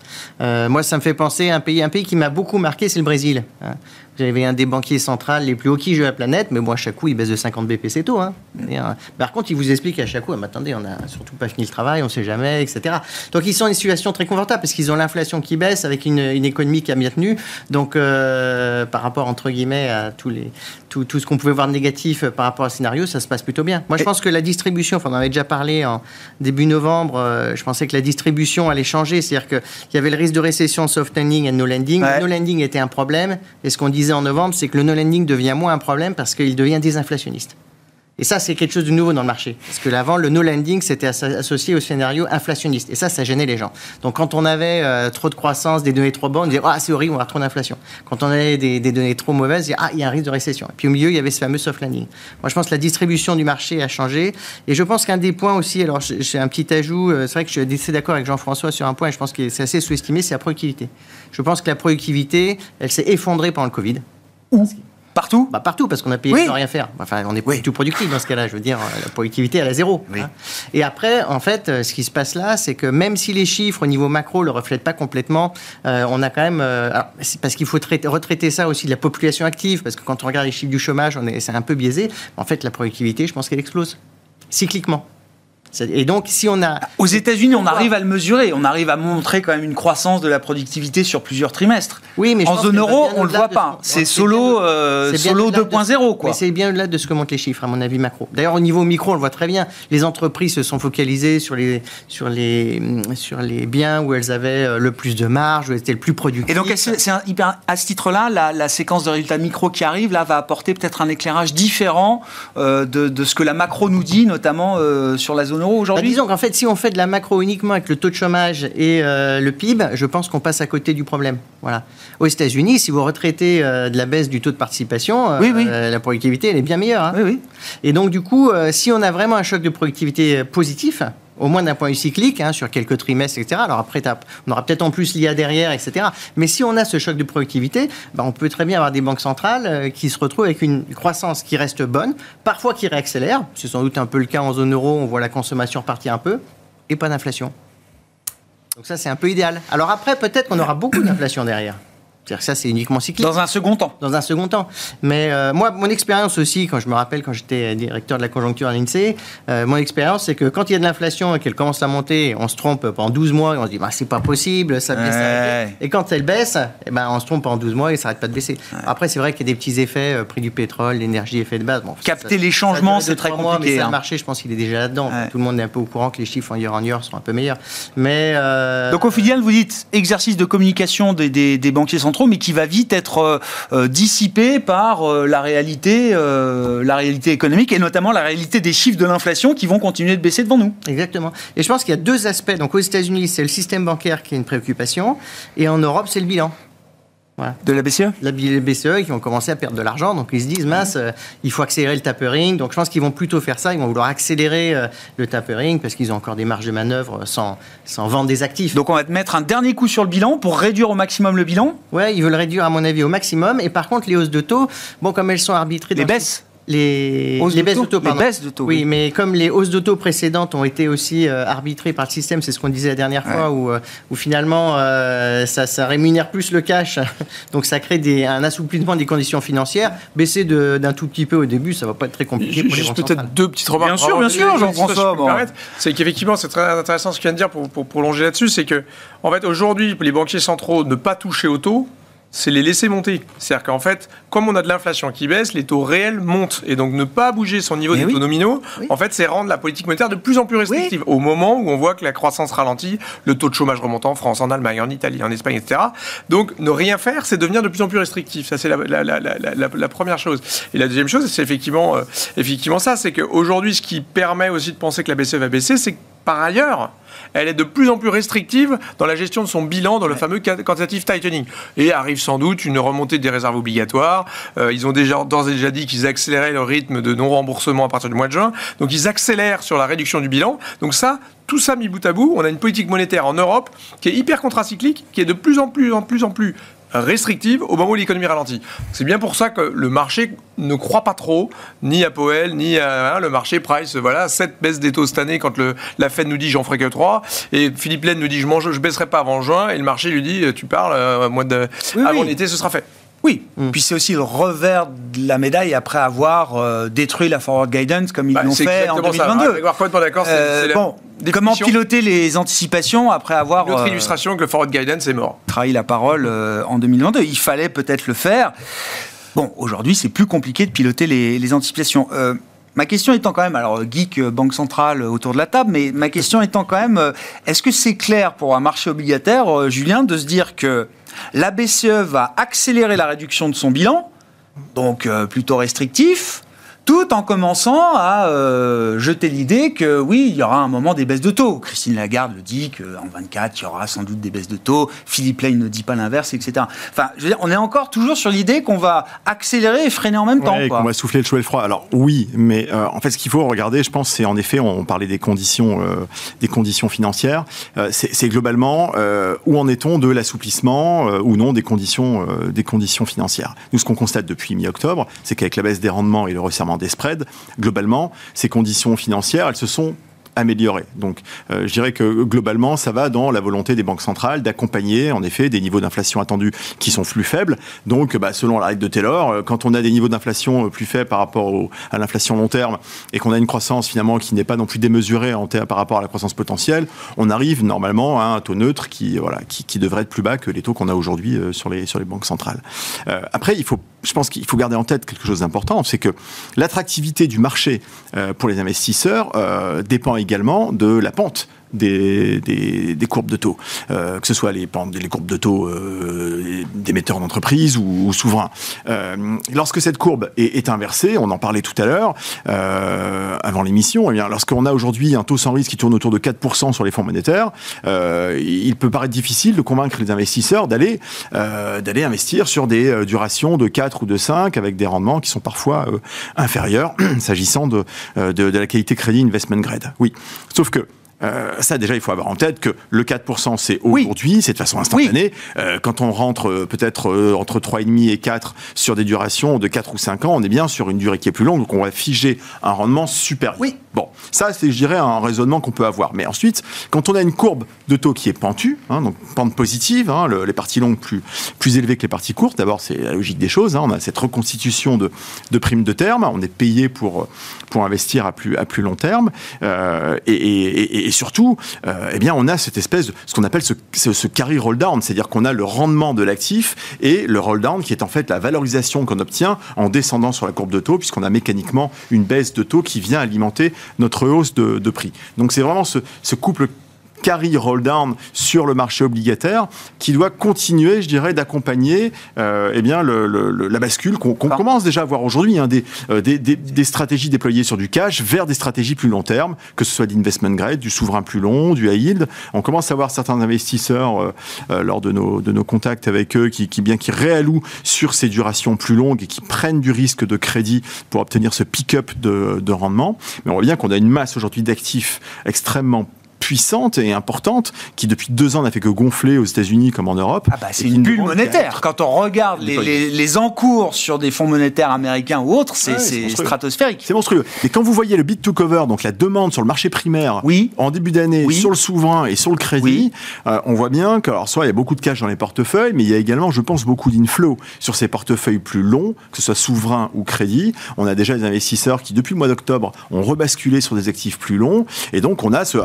Euh, moi, ça me fait penser à un pays, un pays qui m'a beaucoup marqué, c'est le Brésil. Hein. J'avais un des banquiers centrales les plus hauts qui de la planète, mais bon, à chaque coup, il baisse de 50 BPC tôt. Hein. Euh, par contre, il vous explique à chaque coup, ah, mais attendez, on n'a surtout pas fini le travail, on ne sait jamais, etc. Donc, ils sont dans une situation très confortable parce qu'ils ont l'inflation qui baisse avec une, économie qui a bien tenu. Donc, euh, par rapport, entre guillemets, à tous les, tout, tout ce qu'on pouvait voir de négatif par rapport au scénario, ça se passe plutôt bien. Moi, je pense que la distribution, on en avait déjà parlé en début novembre, euh, je pensais que la distribution allait changer. C'est-à-dire qu'il y avait le risque de récession soft landing et no landing. No landing était un problème. Et ce qu'on disait en novembre, c'est que le no landing devient moins un problème parce qu'il devient désinflationniste. Et ça, c'est quelque chose de nouveau dans le marché. Parce que l'avant, le no landing, c'était associé au scénario inflationniste. Et ça, ça gênait les gens. Donc, quand on avait euh, trop de croissance, des données trop bonnes, on disait, ah, c'est horrible, on va trop d'inflation. Quand on avait des, données trop mauvaises, on disait, ah, il y a un risque de récession. Et puis, au milieu, il y avait ce fameux soft landing. Moi, je pense que la distribution du marché a changé. Et je pense qu'un des points aussi, alors, j'ai un petit ajout, euh, c'est vrai que je suis assez d'accord avec Jean-François sur un point, et je pense que c'est assez sous-estimé, c'est la productivité. Je pense que la productivité, elle s'est effondrée pendant le Covid. Partout bah Partout, parce qu'on a payé sans rien faire. Enfin, on n'est pas du tout productif dans ce cas-là. Je veux dire, la productivité, elle est à zéro. Hein. Et après, en fait, euh, ce qui se passe là, c'est que même si les chiffres au niveau macro ne le reflètent pas complètement, euh, on a quand même. Euh, parce qu'il faut retraiter ça aussi de la population active, parce que quand on regarde les chiffres du chômage, c'est un peu biaisé. En fait, la productivité, je pense qu'elle explose cycliquement. Et donc, si on a. Aux États-Unis, on arrive à le mesurer. On arrive à montrer quand même une croissance de la productivité sur plusieurs trimestres. Oui, mais en zone euro, on ne le voit pas. C'est solo, euh, solo 2.0, quoi. Mais c'est bien au-delà de ce que montrent les chiffres, à mon avis, macro. D'ailleurs, au niveau micro, on le voit très bien. Les entreprises se sont focalisées sur les, sur les, sur les biens où elles avaient euh, le plus de marge, où elles étaient le plus productives. Et donc, à ce titre-là, la, séquence de résultats micro qui arrive, là, va apporter peut-être un éclairage différent euh, de, de, ce que la macro nous dit, notamment sur la zone aujourd'hui bah, Disons qu'en fait, si on fait de la macro uniquement avec le taux de chômage et euh, le PIB, je pense qu'on passe à côté du problème. Voilà. Aux États-Unis, si vous retraitez euh, de la baisse du taux de participation, euh, la productivité, elle est bien meilleure. Hein. Oui, oui. Et donc, du coup, si on a vraiment un choc de productivité positif, au moins d'un point de vue cyclique, hein, sur quelques trimestres, etc. Alors après, on aura peut-être en plus l'IA derrière, etc. Mais si on a ce choc de productivité, bah, on peut très bien avoir des banques centrales euh, qui se retrouvent avec une croissance qui reste bonne, parfois qui réaccélère. C'est sans doute un peu le cas en zone euro, on voit la consommation repartir un peu, et pas d'inflation. Donc ça, c'est un peu idéal. Alors après, peut-être qu'on aura beaucoup d'inflation derrière. C'est-à-dire que ça, c'est uniquement cyclique. Dans un second temps. Dans un second temps. Mais euh, moi, mon expérience aussi, quand je me rappelle quand j'étais directeur de la conjoncture à l'INSEE, euh, mon expérience, c'est que quand il y a de l'inflation et qu'elle commence à monter, on se trompe pendant 12 mois et on se dit, bah, c'est pas possible, ça baisse. Et quand elle baisse, eh ben, on se trompe pendant 12 mois et ça n'arrête pas de baisser. Après, c'est vrai qu'il y a des petits effets, euh, prix du pétrole, l'énergie, effet de base. Bon, Capter les changements, c'est très compliqué. Mois, mais hein. le marché, je pense qu'il est déjà là-dedans. Tout le monde est un peu au courant que les chiffres en year en year sont un peu meilleurs. Mais, Donc au final, vous dites exercice de communication des, des, des banquiers centraux, mais qui va vite être euh, euh, dissipé par euh, la réalité, la réalité économique et notamment la réalité des chiffres de l'inflation qui vont continuer de baisser devant nous. Exactement. Et je pense qu'il y a deux aspects. Donc aux États-Unis, c'est le système bancaire qui est une préoccupation, et en Europe, c'est le bilan. De la BCE? La BCE qui ont commencé à perdre de l'argent, donc ils se disent mince, euh, il faut accélérer le tapering. Donc je pense qu'ils vont plutôt faire ça, ils vont vouloir accélérer euh, le tapering parce qu'ils ont encore des marges de manœuvre sans, sans vendre des actifs. Donc on va te mettre un dernier coup sur le bilan pour réduire au maximum le bilan? Ouais, ils veulent réduire à mon avis au maximum. Et par contre, les hausses de taux, bon, comme elles sont arbitrées. Les baisses les, les baisses de taux. Les baisses de taux oui, mais comme les hausses de taux précédentes ont été aussi euh, arbitrées par le système, c'est ce qu'on disait la dernière fois, où, euh, où, finalement euh, ça, ça, rémunère plus le cash, *laughs* donc ça crée des, un assouplissement des conditions financières. Baisser d'un tout petit peu au début, ça va pas être très compliqué pour les Juste peut-être deux petites remarques. Bien sûr, bien sûr, Jean-François. C'est qu'effectivement, c'est très intéressant ce qu'il vient de dire pour, pour prolonger là-dessus, c'est que en fait aujourd'hui, les banquiers centraux ne pas toucher au taux c'est les laisser monter. C'est-à-dire qu'en fait, comme on a de l'inflation qui baisse, les taux réels montent. Et donc ne pas bouger son niveau des taux nominaux, en fait, c'est rendre la politique monétaire de plus en plus restrictive. Au moment où on voit que la croissance ralentit, le taux de chômage remonte en France, en Allemagne, en Italie, en Espagne, etc. Donc ne rien faire, c'est devenir de plus en plus restrictif. Ça, c'est la, première chose. Et la deuxième chose, c'est effectivement, euh, effectivement ça, c'est qu'aujourd'hui, ce qui permet aussi de penser que la BCE va baisser, c'est que par ailleurs, elle est de plus en plus restrictive dans la gestion de son bilan, dans le fameux quantitative tightening. Et arrive sans doute une remontée des réserves obligatoires. Euh, ils ont déjà d'ores et déjà dit qu'ils accéléraient le rythme de non-remboursement à partir du mois de juin. Donc ils accélèrent sur la réduction du bilan. Donc ça, tout ça mis bout à bout, on a une politique monétaire en Europe qui est hyper contracyclique, qui est de plus en plus en plus en plus restrictive au moment où l'économie ralentit. C'est bien pour ça que le marché ne croit pas trop, ni à Powell, ni à hein, le marché price, voilà, 7 baisses des taux cette année quand le, la Fed nous dit j'en ferai que 3, et Philippe Laine nous dit je mange, je baisserai pas avant juin, et le marché lui dit tu parles, euh, mois de, avant l'été ce sera fait. Oui, mm. puis c'est aussi le revers de la médaille après avoir euh, détruit la forward guidance comme ils bah, l'ont fait en 2022. d'accord. Euh, bon, comment piloter les anticipations après avoir... L'autre illustration que le forward guidance est mort. Trahi la parole en 2022. Il fallait peut-être le faire. Bon, aujourd'hui, c'est plus compliqué de piloter les, anticipations. Euh, ma question étant quand même, alors geek, euh, banque centrale euh, autour de la table, mais ma question étant quand même, est-ce que c'est clair pour un marché obligataire, Julien, de se dire que la BCE va accélérer la réduction de son bilan, donc plutôt restrictif, tout en commençant à euh, jeter l'idée que oui, il y aura un moment des baisses de taux. Christine Lagarde le dit qu'en 24, il y aura sans doute des baisses de taux. Philippe Lane ne dit pas l'inverse, etc. Enfin, je veux dire, on est encore toujours sur l'idée qu'on va accélérer et freiner en même temps. Qu'on va souffler le chaud et le froid. Alors oui, mais euh, en fait, ce qu'il faut regarder, je pense, c'est en effet, on parlait des conditions, euh, des conditions financières. c'est globalement où en est-on de l'assouplissement ou non des conditions, des conditions financières? Nous, ce qu'on constate depuis mi-octobre, c'est qu'avec la baisse des rendements et le resserrement des spreads, globalement, ces conditions financières, elles se sont améliorée. Donc, euh, je dirais que globalement, ça va dans la volonté des banques centrales d'accompagner, en effet, des niveaux d'inflation attendus qui sont plus faibles. Donc, bah, selon la règle de Taylor, euh, quand on a des niveaux d'inflation euh, plus faibles par rapport à l'inflation long terme et qu'on a une croissance finalement qui n'est pas non plus démesurée par rapport à la croissance potentielle, on arrive normalement à un taux neutre qui, voilà, qui, devrait être plus bas que les taux qu'on a aujourd'hui sur les, sur les banques centrales. après, il faut, je pense qu'il faut garder en tête quelque chose d'important, c'est que l'attractivité du marché pour les investisseurs dépend également de la pente des, courbes de taux, euh, que ce soit les, courbes de taux euh, d'émetteurs d'entreprise ou, souverains. Euh, lorsque cette courbe est, inversée, on en parlait tout à l'heure, avant l'émission, eh lorsqu'on a aujourd'hui un taux sans risque qui tourne autour de 4% sur les fonds monétaires, il peut paraître difficile de convaincre les investisseurs d'aller d'aller investir sur des durations de 4 ou de 5 avec des rendements qui sont parfois inférieurs *clears throat* s'agissant de, de, de la qualité crédit investment grade. Oui, sauf que euh, ça, déjà, il faut avoir en tête que le 4%, c'est aujourd'hui, c'est de façon instantanée. Euh, quand on rentre euh, peut-être entre 3,5 et 4 sur des durations de 4 ou 5 ans, on est bien sur une durée qui est plus longue, donc on va figer un rendement supérieur. Oui. Bon, ça, c'est, je dirais, un raisonnement qu'on peut avoir. Mais ensuite, quand on a une courbe de taux qui est pentue, hein, donc pente positive, hein, les parties longues plus, plus élevées que les parties courtes, d'abord, c'est la logique des choses. Hein, on a cette reconstitution de, de primes de terme, on est payé pour, pour investir à plus, à plus long terme. et, et, et surtout, euh, eh bien, on a cette espèce de ce qu'on appelle ce, ce, carry roll down, c'est-à-dire qu'on a le rendement de l'actif et le roll down qui est en fait la valorisation qu'on obtient en descendant sur la courbe de taux, puisqu'on a mécaniquement une baisse de taux qui vient alimenter notre hausse de, prix. Donc c'est vraiment ce couple carry roll down sur le marché obligataire qui doit continuer, je dirais, d'accompagner euh, eh bien le, la bascule qu'on commence déjà à voir aujourd'hui, hein, euh, des, des, des, stratégies déployées sur du cash vers des stratégies plus long terme, que ce soit d'investment grade, du souverain plus long, du high yield. On commence à voir certains investisseurs euh, euh, lors de nos, de nos contacts avec eux qui, qui bien qui réallouent sur ces durations plus longues et qui prennent du risque de crédit pour obtenir ce pick-up de, de rendement. Mais on voit bien qu'on a une masse aujourd'hui d'actifs extrêmement puissante et importante qui depuis deux ans n'a fait que gonfler aux États-Unis comme en Europe. Ah bah, c'est une bulle monétaire. Quand on regarde les, les, encours sur des fonds monétaires américains ou autres, c'est stratosphérique. C'est monstrueux. Mais quand vous voyez le bid to cover, donc la demande sur le marché primaire, oui. en début d'année, sur le souverain et sur le crédit, euh, on voit bien que, alors, soit il y a beaucoup de cash dans les portefeuilles, mais il y a également, je pense, beaucoup d'inflow sur ces portefeuilles plus longs, que ce soit souverain ou crédit. On a déjà des investisseurs qui, depuis le mois d'octobre, ont rebasculé sur des actifs plus longs. Et donc, on a ce,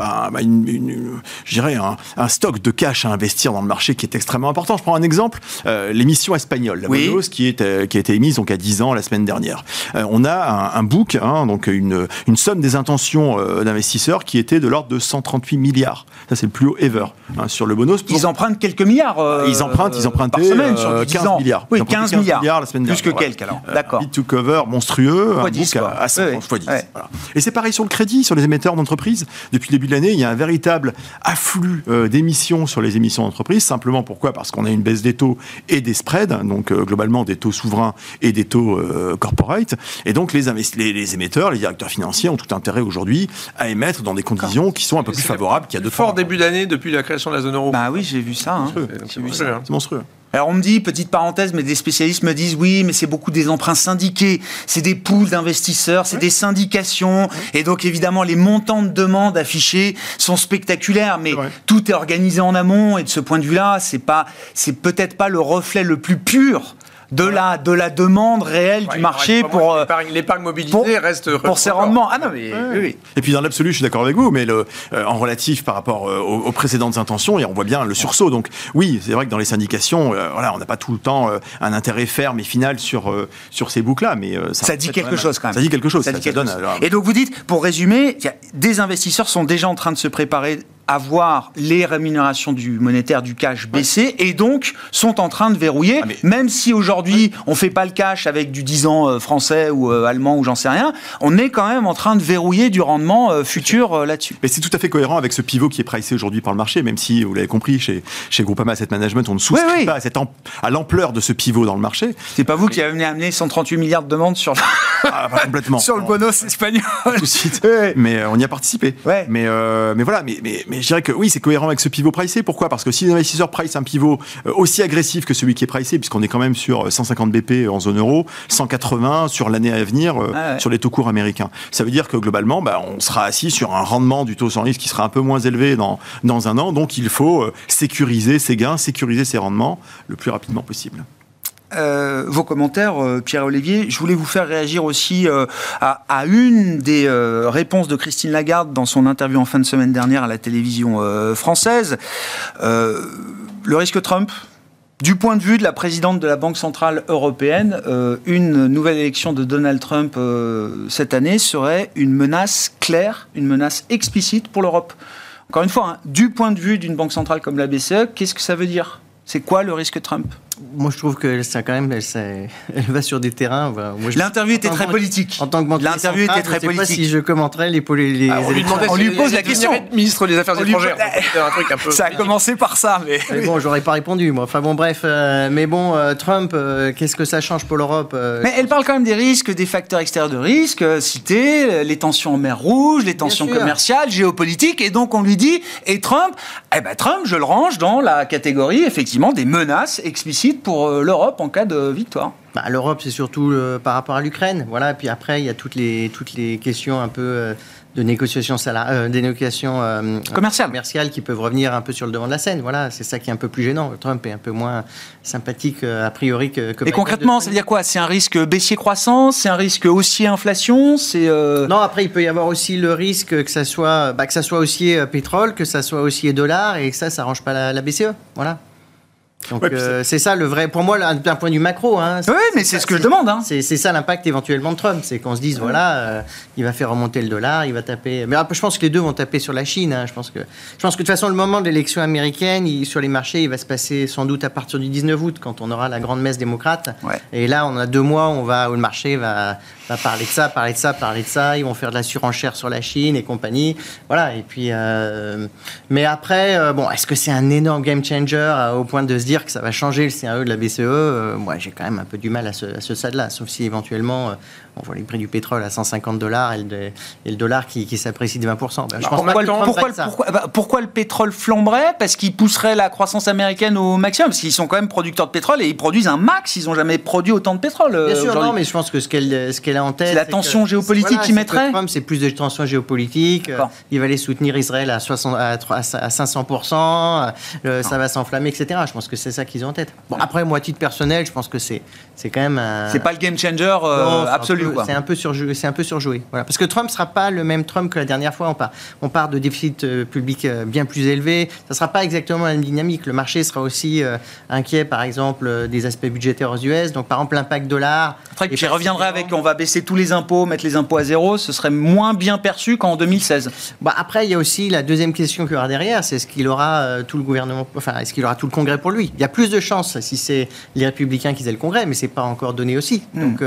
bah, une, je dirais un, stock de cash à investir dans le marché qui est extrêmement important. Je prends un exemple, euh, l'émission espagnole, la oui. qui, est, euh, qui a été émise donc à 10 ans la semaine dernière. on a un, book, hein, donc une, une somme des intentions d'investisseurs qui était de l'ordre de 138 milliards. Ça, c'est le plus haut ever hein, sur le bonus. Ils empruntent quelques milliards. Euh, ils empruntent, ils empruntaient semaine, sur 15 euh, milliards. Oui, 15, milliards. la semaine Plus que quelques, alors. Euh, D'accord. To cover monstrueux. Fois 10, à, à 10. Et c'est pareil sur le crédit, sur les émetteurs d'entreprise. Depuis le début de l'année, il y a un véritable afflux d'émissions sur les émissions d'entreprise. Simplement pourquoi? Parce qu'on a une baisse des taux et des spreads, donc globalement des taux souverains et des taux corporate. Et donc les, les, les émetteurs, les directeurs financiers ont tout intérêt aujourd'hui à émettre dans des conditions qui sont un peu plus favorables qu'il y a deux Fort début d'année depuis la création de la zone euro. Bah oui, j'ai vu ça. Hein. C'est monstrueux. Alors on me dit, petite parenthèse, mais des spécialistes me disent oui, mais c'est beaucoup des emprunts syndiqués, c'est des poules d'investisseurs, c'est des syndications, et donc évidemment les montants de demande affichés sont spectaculaires, mais tout est organisé en amont, et de ce point de vue-là, c'est pas, c'est peut-être pas le reflet le plus pur de la de la demande réelle du marché pour euh, l'épargne mobilisée reste pour ses rendements. Ah non mais oui, Et puis dans l'absolu, je suis d'accord avec vous, mais le, euh, en relatif par rapport euh, aux, précédentes intentions, et on voit bien le sursaut. Donc oui, c'est vrai que dans les syndications, voilà, on n'a pas tout le temps un intérêt ferme et final sur sur ces boucles-là, mais ça, ça dit quelque chose quand même. Ça dit quelque chose. Ça, dit quelque chose. Et donc vous dites, pour résumer, des investisseurs sont déjà en train de se préparer à voir les rémunérations du monétaire du cash baisser et donc sont en train de verrouiller, ah, même si aujourd'hui on fait pas le cash avec du 10 ans euh, français ou euh, allemand ou j'en sais rien, on est quand même en train de verrouiller du rendement euh, futur là-dessus. Mais c'est tout à fait cohérent avec ce pivot qui est pricé aujourd'hui par le marché, même si vous l'avez compris chez, chez Groupama Asset Management, on ne souscrit pas à, cette à l'ampleur de ce pivot dans le marché. C'est pas vous qui avez amené 138 milliards de demandes sur, ah, complètement. *laughs* sur le bonus espagnol. Tout de suite. *laughs* Mais on y a participé. Mais, mais voilà, mais, mais, mais je dirais que oui, c'est cohérent avec ce pivot pricé. Pourquoi? Parce que si les investisseurs price un pivot euh, aussi agressif que celui qui est pricé, puisqu'on est quand même sur 150 euh, BP en zone euro, 180 sur l'année à venir euh, ah sur les taux courts américains, ça veut dire que globalement, bah, on sera assis sur un rendement du taux sans risque qui sera un peu moins élevé dans, dans un an. Donc il faut sécuriser ses gains, sécuriser ses rendements le plus rapidement possible. Euh, vos commentaires, euh, Pierre-Olivier. Je voulais vous faire réagir aussi euh, à, une des réponses de Christine Lagarde dans son interview en fin de semaine dernière à la télévision française. le risque Trump, du point de vue de la présidente de la Banque Centrale Européenne, une nouvelle élection de Donald Trump cette année serait une menace claire, une menace explicite pour l'Europe. Encore une fois, hein, du point de vue d'une banque centrale comme la BCE, qu'est-ce que ça veut dire? C'est quoi le risque Trump? Moi, je trouve que ça, quand même, elle, elle va sur des terrains. L'interview était très politique. En tant que L'interview était très politique. Pas si je commenterais les, les, ah, on, lui on lui pose la question. Ministre des Affaires étrangères. un truc un peu... Ça a commencé par ça, mais. mais bon, j'aurais pas répondu, moi. Enfin bon, bref. Euh, mais bon, euh, Trump, euh, qu'est-ce que ça change pour l'Europe Mais elle parle quand même des risques, des facteurs extérieurs de risque, cités, les tensions en mer Rouge, les tensions commerciales, géopolitiques, et donc on lui dit, et Trump, eh ben Trump, je le range dans la catégorie effectivement des menaces explicites pour l'Europe en cas de victoire bah, L'Europe, c'est surtout euh, par rapport à l'Ukraine. Voilà. Puis après, il y a toutes les, toutes les questions un peu euh, de négociations, euh, des négociations commerciales. qui peuvent revenir un peu sur le devant de la scène. Voilà, c'est ça qui est un peu plus gênant. Trump est un peu moins sympathique a priori que. Et concrètement, ça veut dire quoi? C'est un risque baissier croissance C'est un risque haussier inflation? C'est non. Après, il peut y avoir aussi le risque que ça soit bah, que ça soit haussier pétrole, que ça soit haussier dollar, et que ça, ça arrange pas la, la BCE. Voilà. Donc euh, c'est ça le vrai, pour moi, d'un point de vue macro. Hein, oui, mais c'est ce que je demande. Hein. C'est ça l'impact éventuellement de Trump, c'est qu'on se dise voilà, euh, il va faire remonter le dollar, il va taper. Mais je pense que les deux vont taper sur la Chine. Hein. Je pense que, je pense que de toute façon, le moment de l'élection américaine, sur les marchés, il va se passer sans doute à partir du 19 août, quand on aura la grande messe démocrate. Et là, on a deux mois, on va où le marché va, va parler de ça, parler de ça, parler de ça. Ils vont faire de la surenchère sur la Chine et compagnie. Voilà. Et puis, euh, mais après, bon, est-ce que c'est un énorme game changer au point de se dire dire que ça va changer le scénario de la BCE, moi j'ai quand même un peu du mal à ce, à ce stade-là, sauf si éventuellement on voit les prix du pétrole à 150 dollars et le, dollar qui, s'apprécie de 20%. Ben, je pense pourquoi, pourquoi, pourquoi, le pétrole flamberait? Parce qu'il pousserait la croissance américaine au maximum Parce qu'ils sont quand même producteurs de pétrole et ils produisent un max. Ils n'ont jamais produit autant de pétrole. Bien sûr, non, mais je pense que ce qu'elle qu'elle a en tête. C'est la tension géopolitique qui mettrait Trump, c'est plus de tension géopolitique. il va aller soutenir Israël à, 60, à, 500%. ça va s'enflammer, etc. Je pense que c'est ça qu'ils ont en tête. Bon, après, moi, à titre personnel, je pense que c'est quand même. C'est pas le game changer euh, absolu. C'est un peu surjoué. C'est un peu surjoué. Voilà. Parce que Trump ne sera pas le même Trump que la dernière fois. On part, on part de déficit euh, public euh, bien plus élevé. Ça ne sera pas exactement la même dynamique. Le marché sera aussi euh, inquiet, par exemple, des aspects budgétaires aux US. Donc, par exemple, l'impact dollar. Et je reviendrai avec on va baisser tous les impôts, mettre les impôts à zéro. Ce serait moins bien perçu qu'en 2016. Bah, après, il y a aussi la deuxième question qu'il y aura derrière. C'est est-ce qu'il aura tout le gouvernement, enfin, est-ce qu'il aura tout le Congrès pour lui? Il y a plus de chances si c'est les républicains qui aient le Congrès, mais c'est pas encore donné aussi. Hmm. Donc,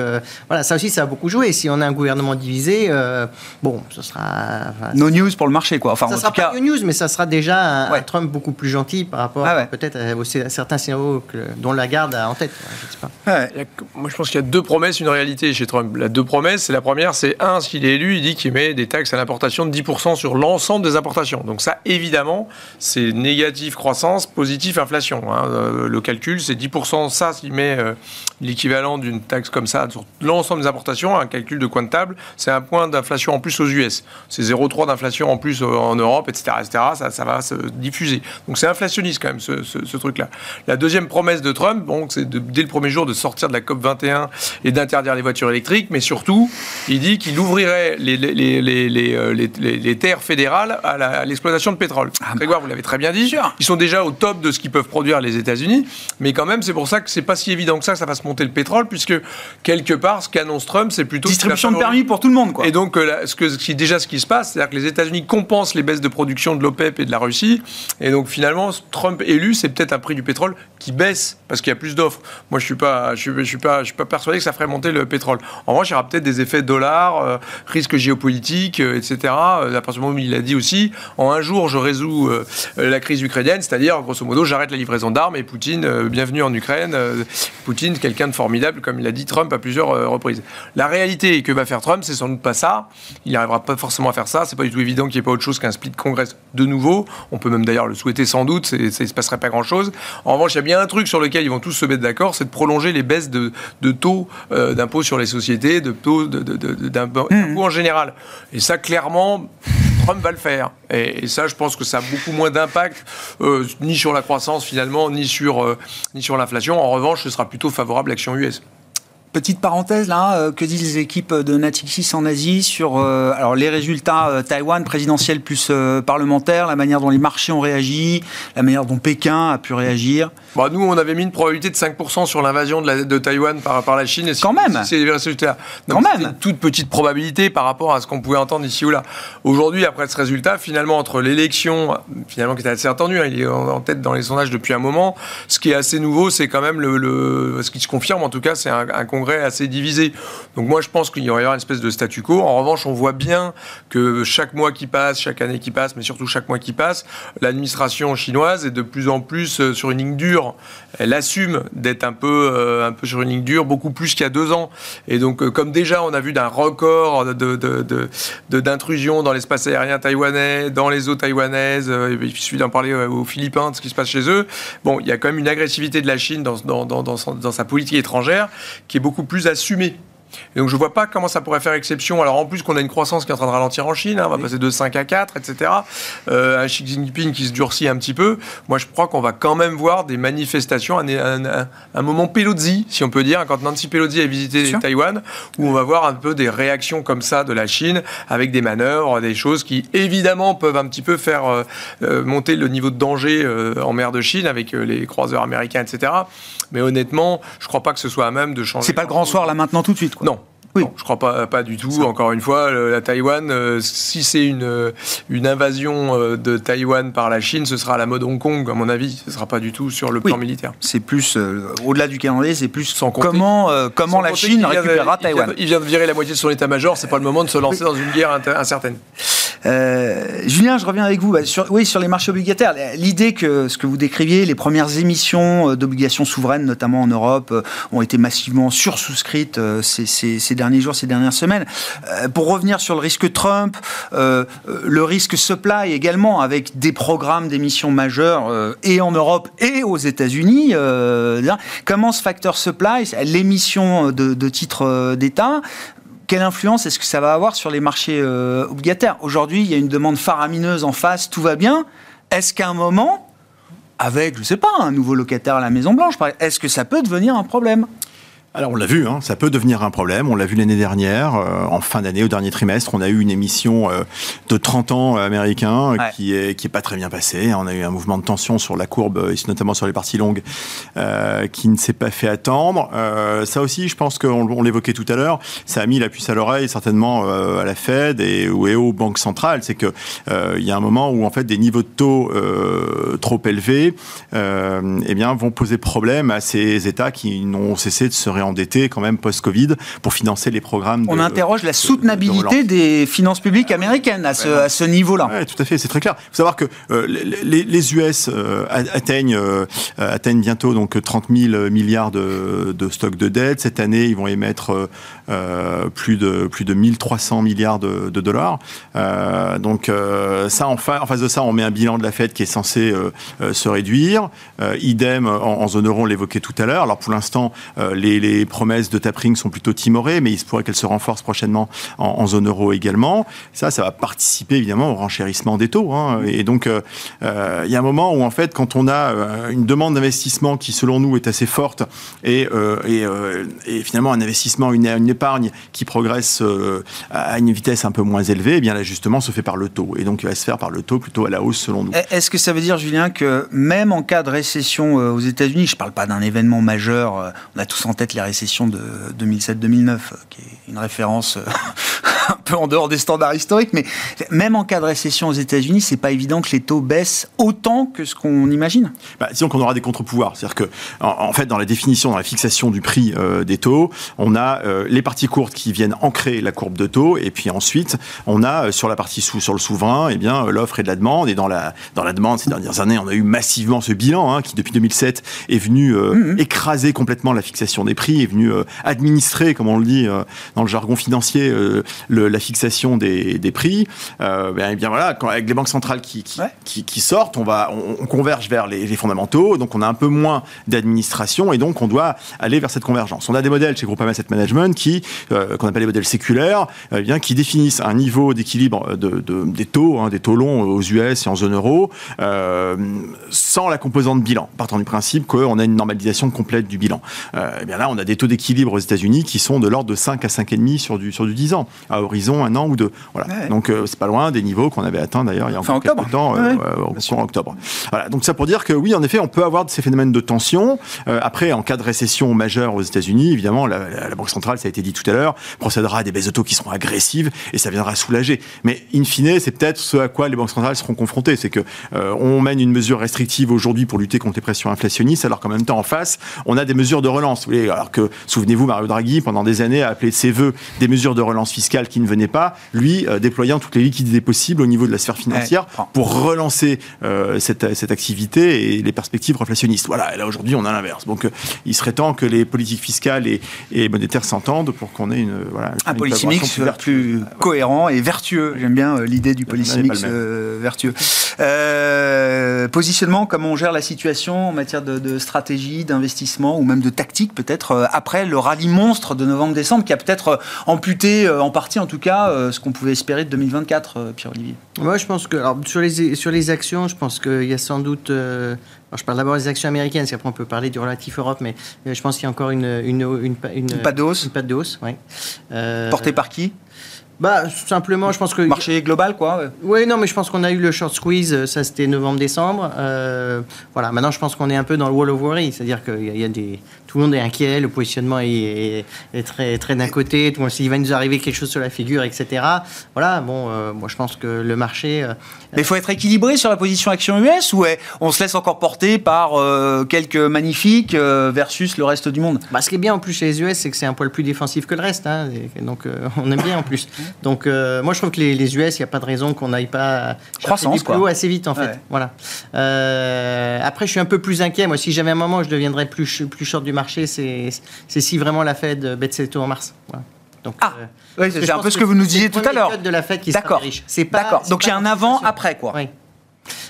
voilà, ça aussi, ça a beaucoup joué. Si on a un gouvernement divisé, euh, bon, ce sera. no news pour le marché, quoi. Enfin, ça en sera tout pas no news, mais ça sera déjà un, Trump beaucoup plus gentil par rapport ah peut-être à, certains scénarios que, dont la garde a en tête. Je sais pas. moi, je pense qu'il y a deux promesses, une réalité chez Trump. La deux promesses, c'est la première, c'est un, s'il est élu, il dit qu'il met des taxes à l'importation de 10% sur l'ensemble des importations. Donc ça, évidemment, c'est négatif croissance, positif inflation. Hein. Euh, le calcul, c'est 10%. Ça, s'il met euh, l'équivalent d'une taxe comme ça sur l'ensemble des importations, un calcul de coin de table, c'est un point d'inflation en plus aux US. C'est 0,3 d'inflation en plus en Europe, etc. etc. Ça, ça va se diffuser. Donc c'est inflationniste quand même ce, truc-là. La deuxième promesse de Trump, bon, c'est dès le premier jour de sortir de la COP 21 et d'interdire les voitures électriques, mais surtout, il dit qu'il ouvrirait les, les, les, euh, les, terres fédérales à l'exploitation de pétrole. Ah Grégoire, vous l'avez très bien dit. Ils sont déjà au top de ce qu'ils peuvent produire les États-Unis, mais quand même, c'est pour ça que c'est pas si évident que ça, que ça va se monter le pétrole, puisque quelque part, ce qu'annonce Trump, c'est plutôt distribution de permis pour tout le monde. Quoi. Et donc, euh, ce, que, ce qui, déjà ce qui se passe, c'est-à-dire que les États-Unis compensent les baisses de production de l'OPEP et de la Russie. Et donc, finalement, Trump élu, c'est peut-être un prix du pétrole qui baisse parce qu'il y a plus d'offres. Moi, je suis pas, je suis, pas, je suis pas persuadé que ça ferait monter le pétrole. En revanche, il y aura peut-être des effets dollars, euh, risques géopolitiques, euh, etc. À partir du moment où il a dit aussi, en un jour, je résous la crise ukrainienne, c'est-à-dire, grosso modo, j'arrête la livraison d'armes et Poutine, bienvenue en Ukraine. Poutine, quelqu'un de formidable, comme il a dit Trump à plusieurs reprises. La réalité que va faire Trump, c'est sans doute pas ça. Il n'arrivera pas forcément à faire ça. C'est pas du tout évident qu'il n'y ait pas autre chose qu'un split congrès de nouveau. On peut même d'ailleurs le souhaiter sans doute. Ça ne se passerait pas grand-chose. En revanche, il y a bien un truc sur lequel ils vont tous se mettre d'accord, c'est de prolonger les baisses de, taux euh, d'impôt sur les sociétés, de taux d'impôt mmh. en général. Et ça, clairement, Trump va le faire. Et, ça, je pense que ça a beaucoup moins d'impact, euh, ni sur la croissance finalement, ni sur, euh, sur l'inflation. En revanche, ce sera plutôt favorable à l'action US. Petite parenthèse là, euh, que disent les équipes de Natixis en Asie sur alors les résultats euh, Taïwan présidentiel plus parlementaire, la manière dont les marchés ont réagi, la manière dont Pékin a pu réagir bah, Nous, on avait mis une probabilité de 5% sur l'invasion de, de, Taïwan par, par la Chine. Et Quand même C'est les résultats. Quand même une toute petite probabilité par rapport à ce qu'on pouvait entendre ici ou là. Aujourd'hui, après ce résultat, finalement, entre l'élection, finalement qui était assez attendu, hein, il est en, tête dans les sondages depuis un moment, ce qui est assez nouveau, c'est quand même le, ce qui se confirme en tout cas, c'est un, un assez divisé. Donc moi, je pense qu'il y aura une espèce de statu quo. En revanche, on voit bien que chaque mois qui passe, chaque année qui passe, mais surtout chaque mois qui passe, l'administration chinoise est de plus en plus euh, sur une ligne dure. Elle assume d'être un peu, euh, un peu sur une ligne dure, beaucoup plus qu'il y a deux ans. Et donc, euh, comme déjà, on a vu d'un record d'intrusion de, de, dans l'espace aérien taïwanais, dans les eaux taïwanaises, il suffit d'en parler aux Philippins, de ce qui se passe chez eux. Bon, il y a quand même une agressivité de la Chine dans, sa politique étrangère qui est beaucoup plus donc je ne vois pas comment ça pourrait faire exception. Alors en plus qu'on a une croissance qui est en train de ralentir en Chine, hein, on va passer de 5 à 4, etc. Euh, un Xi Jinping qui se durcit un petit peu. Moi je crois qu'on va quand même voir des manifestations, un, un, moment Pelosi, si on peut dire, quand Nancy Pelosi a visité Taïwan, où on va voir un peu des réactions comme ça de la Chine, avec des manœuvres, des choses qui évidemment peuvent un petit peu faire euh, euh, monter le niveau de danger en mer de Chine avec les croiseurs américains, etc. Mais honnêtement, je ne crois pas que ce soit à même de changer. C'est pas le grand soir là maintenant tout de suite. Non. Oui. Non, je crois pas, pas du tout. Encore une fois, la Taïwan, euh, si c'est une, euh, une invasion euh, de Taïwan par la Chine, ce sera à la mode Hong Kong, à mon avis. Ce ne sera pas du tout sur le plan militaire. C'est plus, au-delà du calendrier, c'est plus sans comment, comment la Chine récupérera Taïwan. Il vient, de virer la moitié de son état-major, c'est pas le moment de se lancer dans une guerre incertaine. Julien, je reviens avec vous. Bah, sur, oui, sur les marchés obligataires, l'idée que ce que vous décriviez, les premières émissions d'obligations souveraines, notamment en Europe, ont été massivement sursouscrites ces, ces, derniers jours, ces dernières semaines. pour revenir sur le risque Trump, le risque supply également, avec des programmes d'émissions majeures et en Europe et aux États-Unis. comment ce facteur supply, l'émission de, titres euh, d'État, quelle influence est-ce que ça va avoir sur les marchés euh, obligataires? Aujourd'hui, il y a une demande faramineuse en face, tout va bien. Est-ce qu'à un moment, avec, je ne sais pas, un nouveau locataire à la Maison Blanche, est-ce que ça peut devenir un problème? Alors on l'a vu, hein, ça peut devenir un problème. On l'a vu l'année dernière, euh, en fin d'année, au dernier trimestre, on a eu une émission euh, de 30 ans américain qui est qui est pas très bien passée. On a eu un mouvement de tension sur la courbe, et notamment sur les parties longues, euh, qui ne s'est pas fait attendre. ça aussi, je pense qu'on l'évoquait tout à l'heure, ça a mis la puce à l'oreille certainement à la Fed et, aux banques centrales. C'est que il y a un moment où en fait des niveaux de taux trop élevés, eh bien, vont poser problème à ces États qui n'ont cessé de se réorienter endetté quand même post-Covid pour financer les programmes. On interroge la soutenabilité des finances publiques américaines à ce, niveau-là. Oui, tout à fait, c'est très clair. Il faut savoir que euh, les, les, US euh, atteignent, euh, atteignent bientôt donc 30 000 milliards de, de stocks de dette. Cette année, ils vont émettre plus de plus de 1300 milliards de, de dollars. donc ça, en, fa en, face de ça, on met un bilan de la Fed qui est censé se réduire. idem en, en, zone euro, on l'évoquait tout à l'heure. Alors pour l'instant, les, les les promesses de tapering sont plutôt timorées, mais il se pourrait qu'elles se renforcent prochainement en, zone euro également. Ça, ça va participer évidemment au renchérissement des taux. Hein. Et donc, euh, euh, il y a un moment où en fait, quand on a euh, une demande d'investissement qui, selon nous, est assez forte et, finalement un investissement, une, une épargne qui progresse à une vitesse un peu moins élevée, eh bien l'ajustement se fait par le taux. Et donc, il va se faire par le taux plutôt à la hausse, selon nous. Est-ce que ça veut dire, Julien, que même en cas de récession aux États-Unis, je ne parle pas d'un événement majeur, on a tous en tête les récession de 2007-2009, qui est une référence euh, *laughs* un peu en dehors des standards historiques, mais même en cas de récession aux États-Unis, c'est pas évident que les taux baissent autant que ce qu'on imagine. Bah, disons qu'on aura des contre-pouvoirs, c'est-à-dire que en, fait dans la définition, dans la fixation du prix euh, des taux, on a euh, les parties courtes qui viennent ancrer la courbe de taux, et puis ensuite on a sur la partie sous, sur le souverain, et eh bien l'offre et de la demande, et dans la dans la demande ces dernières années, on a eu massivement ce bilan hein, qui depuis 2007 est venu mmh, mmh. écraser complètement la fixation des prix est venu euh, administrer, comme on le dit euh, dans le jargon financier, euh, la fixation des, prix. Ben, eh bien voilà, quand, avec les banques centrales qui, qui, sortent, on, va, on, converge vers les, fondamentaux, donc on a un peu moins d'administration et donc on doit aller vers cette convergence. On a des modèles chez Groupama Asset Management qui, qu'on appelle les modèles séculaires, eh bien, qui définissent un niveau d'équilibre de, des taux, hein, des taux longs aux US et en zone euro, sans la composante bilan, partant du principe qu'on a une normalisation complète du bilan. et eh bien là, on a des taux d'équilibre aux États-Unis qui sont de l'ordre de 5 à 5,5 sur du, sur du 10 ans, à horizon un an ou deux. Voilà. Donc euh, c'est pas loin des niveaux qu'on avait atteints d'ailleurs il y a encore quelques temps, euh, en octobre. Voilà. Donc ça pour dire que oui, en effet, on peut avoir ces phénomènes de tension. Euh, après, en cas de récession majeure aux États-Unis, évidemment, la, Banque centrale, ça a été dit tout à l'heure, procédera à des baisses de taux qui seront agressives et ça viendra soulager. Mais in fine, c'est peut-être ce à quoi les banques centrales seront confrontées. C'est que on mène une mesure restrictive aujourd'hui pour lutter contre les pressions inflationnistes, alors qu'en même temps, en face, on a des mesures de relance. Vous voyez, alors que souvenez-vous, Mario Draghi, pendant des années, a appelé de ses voeux des mesures de relance fiscale qui ne venaient pas, lui euh, déployant toutes les liquidités possibles au niveau de la sphère financière pour relancer euh, cette, cette, activité et les perspectives inflationnistes. Voilà, et là aujourd'hui, on a l'inverse. Donc, euh, il serait temps que les politiques fiscales et, et monétaires s'entendent pour qu'on ait une, voilà, un policy mix plus, plus cohérent et vertueux. J'aime bien l'idée du policy mix vertueux. positionnement, comment on gère la situation en matière de, de stratégie, d'investissement ou même de tactique peut-être après le rallye monstre de novembre-décembre qui a peut-être euh, amputé, euh, en partie en tout cas, euh, ce qu'on pouvait espérer de 2024, Pierre-Olivier Moi, je pense que, alors, sur, les, sur les actions, je pense qu'il y a sans doute. je parle d'abord des actions américaines, parce qu'après on peut parler du relatif Europe, mais je pense qu'il y a encore une, une, une, une, une patte de hausse. Une patte de hausse, oui. Portée par qui? Bah, simplement, je pense que. Marché global, quoi. Oui, non, mais je pense qu'on a eu le short squeeze, ça c'était novembre-décembre. voilà, maintenant je pense qu'on est un peu dans le wall of worry, c'est-à-dire qu'il y, y, a des tout le monde est inquiet, le positionnement est, très, très d'un côté, tout le monde s'il va nous arriver quelque chose sur la figure, etc. Voilà, bon, euh, moi je pense que le marché. Euh, Mais il faut être équilibré sur la position action US ou on se laisse encore porter par euh, quelques magnifiques versus le reste du monde? Bah, Ce qui est bien en plus chez les US, c'est que c'est un poil plus défensif que le reste. Hein, donc on aime bien en plus. *laughs* Donc, euh, moi, je trouve que les, les US, il n'y a pas de raison qu'on n'aille pas Croissance, plus haut assez vite, en fait. Ouais. Voilà. Euh, après, je suis un peu plus inquiet. Moi, si jamais un moment où je deviendrais plus, plus short du marché, c'est si vraiment la Fed baisse ses taux en mars. Voilà. Donc, Ah, euh, c'est un peu ce que vous nous disiez tout à l'heure. de la Fed qui D'accord. C'est pas- D'accord. Donc il y a un avant, après, quoi. Oui.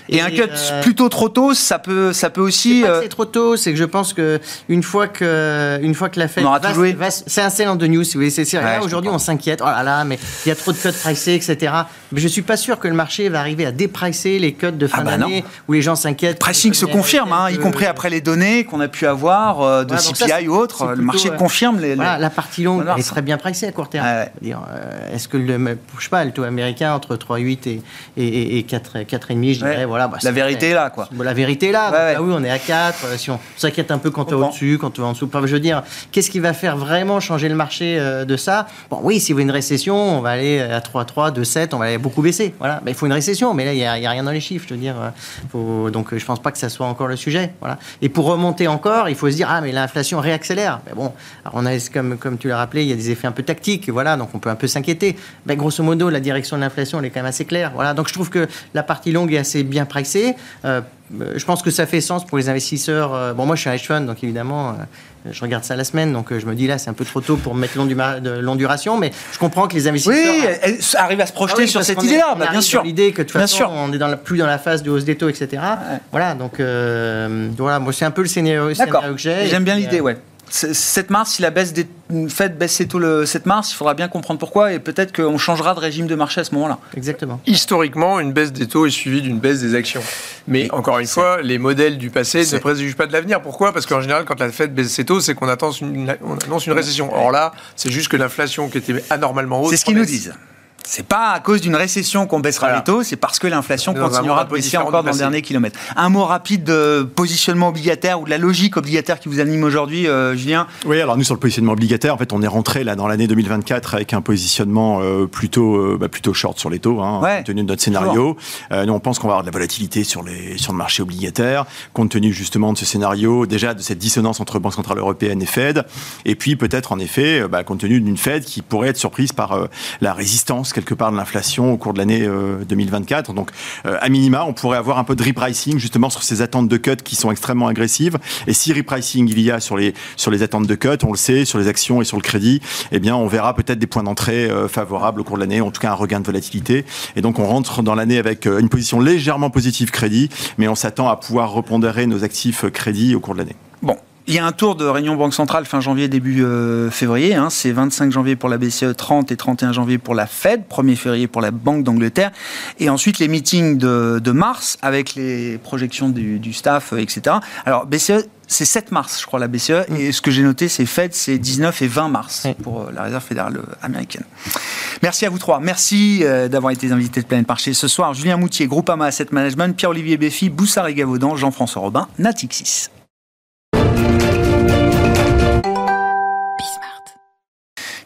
Et, un cut euh, plutôt trop tôt, ça peut, ça peut aussi. C'est euh, c'est trop tôt, c'est que je pense que une fois que une fois que la Fed va, va- c'est un sell de news, si vous voulez. C'est, c'est- Ouais, là, je aujourd'hui, comprends. on s'inquiète. Oh là là, mais il y a trop de cuts pricés, etc. Mais je suis pas sûr que le marché va arriver à dépricer les cuts de fin Ah bah d'année où les gens s'inquiètent. pricing se confirme, hein, y compris après les données qu'on a pu avoir euh, de CPI ça, ou autre. Le marché euh, confirme les. les- Voilà, la partie longue, Voilà, elle est très bien pricée à court terme. Ouais. Euh, est-ce que le, je sais pas, le taux américain entre 3,8 et, et, et, et 4, 4,5, je dirais. Voilà. bah, La vérité est là, quoi. La vérité est là. Ouais, donc, ouais. oui, on est à 4. euh, si on s'inquiète un peu quand on est au-dessus, quand on est en dessous. Enfin, je veux dire, qu'est-ce qui va faire vraiment changer le marché euh, de ça? Bon, oui, s'il y a une récession, on va aller à 3,3, 2,7, on va aller beaucoup baisser. Voilà. Mais il faut une récession, mais là, il n'y a, rien dans les chiffres. Je veux dire, euh, faut- donc je pense pas que ça soit encore le sujet. Voilà. Et pour remonter encore, il faut se dire, ah, mais l'inflation réaccélère. Mais bon, alors on a, comme, comme tu l'as rappelé, il y a des effets un peu tactiques. Voilà, donc on peut un peu s'inquiéter. Mais grosso modo, la direction de l'inflation, elle est quand même assez claire. Voilà. Donc je trouve que la partie longue est assez bien pricée. Euh, euh, je pense que ça fait sens pour les investisseurs. Euh, Bon, moi, je suis un hedge fund, donc évidemment, je regarde ça la semaine, donc je me dis là, c'est un peu trop tôt pour mettre long, du de longue duration, mais je comprends que les investisseurs. Oui, elle elle arrive à se Ah projeter oui, sur cette idée-là, bah, bien sûr. L'idée que de toute Bien façon, sûr. on est dans la, plus dans la phase de hausse des taux, etc. Voilà, donc euh, voilà, moi, c'est un peu le scénario, scénario que j'ai. J'aime bien l'idée, ouais. C- 7 mars, si la baisse des Fed baisse ses taux le 7 mars, il faudra bien comprendre pourquoi et peut-être qu'on changera de régime de marché à ce moment-là. Exactement. Historiquement, une baisse des taux est suivie d'une baisse des actions. Mais encore une fois, les modèles du passé ne préjugent pas de l'avenir. Pourquoi? Parce qu'en général, quand la Fed baisse ses taux, c'est qu'on attend une, on annonce une récession. Or là, c'est juste que l'inflation qui était anormalement haute. C'est ce qu'ils nous disent. C'est pas à cause d'une récession qu'on baissera Voilà. les taux, c'est parce que l'inflation continuera de baisser encore dans le dernier kilomètre. Un mot rapide de positionnement obligataire ou de la logique obligataire qui vous anime aujourd'hui, euh, Julien Oui, alors nous sur le positionnement obligataire, en fait, on est rentré là dans l'année 2024 avec un positionnement euh, plutôt euh, bah, plutôt short sur les taux, hein, Ouais, compte tenu de notre scénario. Euh, nous, on pense qu'on va avoir de la volatilité sur les sur le marché obligataire, compte tenu justement de ce scénario, déjà de cette dissonance entre Banque centrale européenne et Fed, et puis peut-être en effet, bah, compte tenu d'une Fed qui pourrait être surprise par euh, la résistance quelque part de l'inflation au cours de l'année euh, 2024. Donc, euh, à minima, on pourrait avoir un peu de repricing justement sur ces attentes de cut qui sont extrêmement agressives. Et si repricing il y a sur les sur les attentes de cut, on le sait, sur les actions et sur le crédit, eh bien, on verra peut-être des points d'entrée euh, favorables au cours de l'année, en tout cas un regain de volatilité. Et donc, on rentre dans l'année avec euh, une position légèrement positive crédit, mais on s'attend à pouvoir repondérer nos actifs euh, crédit au cours de l'année. Bon, il y a un tour de réunion Banque Centrale fin janvier, début euh, février. hein. c'est 25 janvier pour la BCE, 30 et 31 janvier pour la Fed, 1er février pour la Banque d'Angleterre. Et ensuite les meetings de, de mars avec les projections du, du staff, euh, etc. Alors BCE, c'est 7 mars, je crois, la BCE. Et ce que j'ai noté, c'est Fed, c'est 19 et 20 mars pour euh, la Réserve fédérale américaine. Merci à vous trois. Merci d'avoir été invités de Planète Marché ce soir. Julien Moutier, Groupama Asset Management, Pierre-Olivier Béfi, Boussard et Gavaudan, Jean-François Robin, Natixis.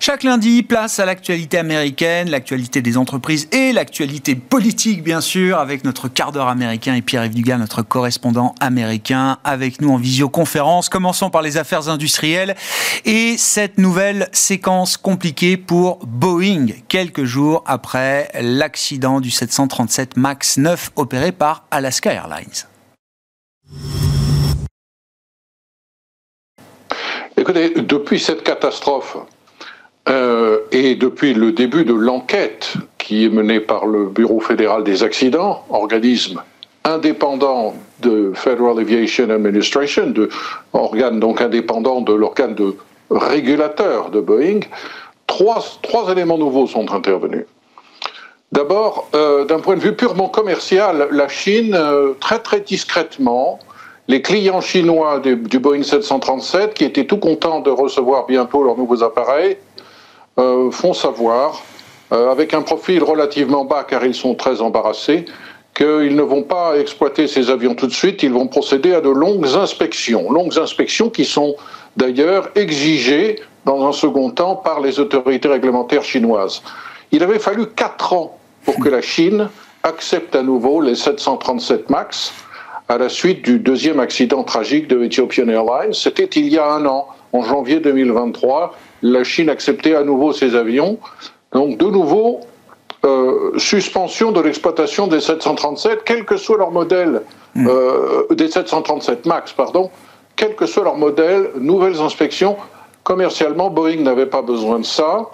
Chaque lundi, place à l'actualité américaine, l'actualité des entreprises et l'actualité politique, bien sûr, avec notre quart d'heure américain et Pierre-Yves Dugas, notre correspondant américain, avec nous en visioconférence. Commençons par les affaires industrielles et cette nouvelle séquence compliquée pour Boeing, quelques jours après l'accident du 737 MAX 9 opéré par Alaska Airlines. Écoutez, depuis cette catastrophe euh, et depuis le début de l'enquête qui est menée par le Bureau fédéral des accidents, organisme indépendant de Federal Aviation Administration, de organe donc indépendant de l'organe de régulateur de Boeing, trois, trois éléments nouveaux sont intervenus. D'abord, euh, d'un point de vue purement commercial, la Chine, euh, très très discrètement, les clients chinois du, Boeing 737, qui étaient tout contents de recevoir bientôt leurs nouveaux appareils, font savoir, euh, avec un profil relativement bas car ils sont très embarrassés, qu'ils ne vont pas exploiter ces avions tout de suite, ils vont procéder à de longues inspections. Longues inspections qui sont d'ailleurs exigées dans un second temps par les autorités réglementaires chinoises. Il avait fallu quatre ans pour que la Chine accepte à nouveau les 737 MAX à la suite du deuxième accident tragique de Ethiopian Airlines. C'était il y a un an, en janvier 2023. La Chine acceptait à nouveau ces avions Donc de nouveau, euh, suspension de l'exploitation des 737, quel que soit leur modèle, hmm. euh, des 737 MAX, pardon, quel que soit leur modèle, nouvelles inspections. Commercialement, Boeing n'avait pas besoin de ça.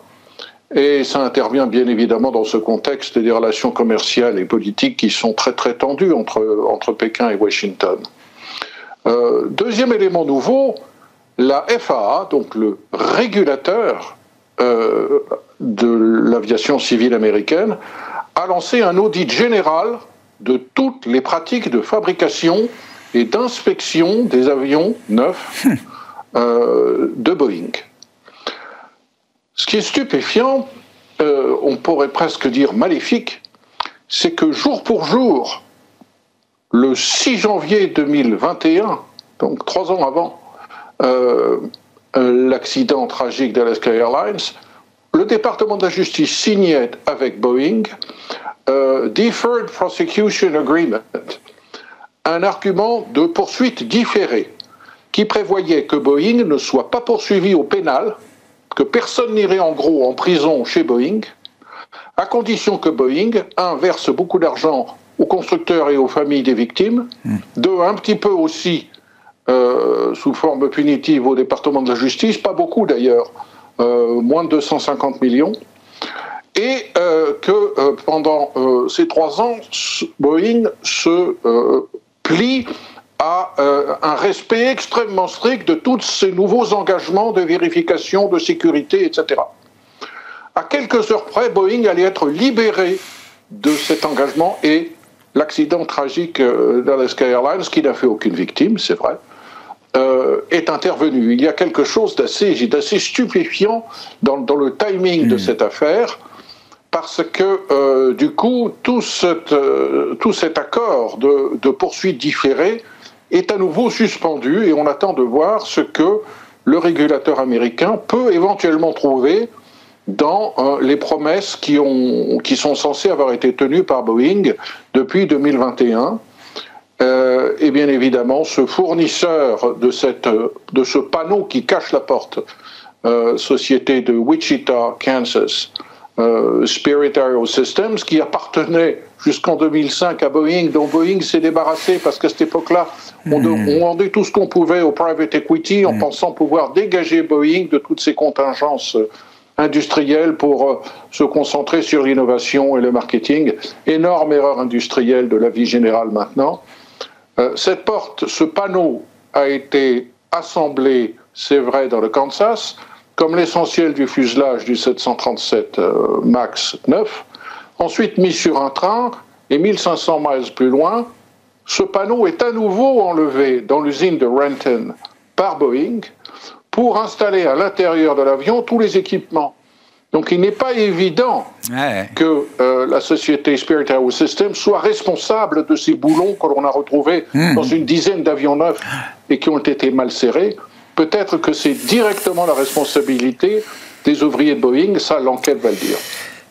Et ça intervient bien évidemment dans ce contexte des relations commerciales et politiques qui sont très très tendues entre, entre Pékin et Washington. Euh, deuxième élément nouveau, la FAA, donc le régulateur euh, de l'aviation civile américaine, a lancé un audit général de toutes les pratiques de fabrication et d'inspection des avions neufs euh, de Boeing. Ce qui est stupéfiant, euh, on pourrait presque dire maléfique, c'est que jour pour jour, le 6 janvier 2021, donc trois ans avant l'accident tragique d'Alaska Airlines, le département de la justice signait avec Boeing euh, Deferred Prosecution Agreement, un argument de poursuite différée qui prévoyait que Boeing ne soit pas poursuivi au pénal que personne n'irait en gros en prison chez Boeing, à condition que Boeing, un, verse beaucoup d'argent aux constructeurs et aux familles des victimes, hmm. deux, un petit peu aussi euh, sous forme punitive au département de la justice, pas beaucoup d'ailleurs, euh, moins de 250 millions, et euh, que pendant ces trois ans, Boeing se plie à un respect extrêmement strict de tous ces nouveaux engagements de vérification, de sécurité, etc. À quelques heures près, Boeing allait être libéré de cet engagement et l'accident tragique d'Alaska Airlines, qui n'a fait aucune victime, c'est vrai, euh, est intervenu. Il y a quelque chose d'assez, d'assez stupéfiant dans, le timing de hmm. cette affaire, parce que du coup, tout, tout cet accord de, de poursuite différée est à nouveau suspendu et on attend de voir ce que le régulateur américain peut éventuellement trouver dans euh, les promesses qui, ont, qui sont censées avoir été tenues par Boeing depuis 2021. Euh, et bien évidemment, ce fournisseur de, cette, de ce panneau qui cache la porte, euh, société de Wichita, Kansas, euh, Spirit Aerosystems, qui appartenait jusqu'en 2005 à Boeing, dont Boeing s'est débarrassé parce qu'à cette époque-là, on, hmm. vendait tout ce qu'on pouvait au private equity en hmm. pensant pouvoir dégager Boeing de toutes ces contingences industrielles pour se concentrer sur l'innovation et le marketing. Énorme erreur industrielle de la vie générale maintenant. Cette porte, ce panneau a été assemblé, c'est vrai, dans le Kansas comme l'essentiel du fuselage du 737 euh, MAX 9, ensuite mis sur un train et 1500 miles plus loin, ce panneau est à nouveau enlevé dans l'usine de Renton par Boeing pour installer à l'intérieur de l'avion tous les équipements. Donc il n'est pas évident que euh, la société Spirit Aerosystems soit responsable de ces boulons que l'on a retrouvés hmm. dans une dizaine d'avions neufs et qui ont été mal serrés peut-être que c'est directement la responsabilité des ouvriers de Boeing, ça l'enquête va le dire.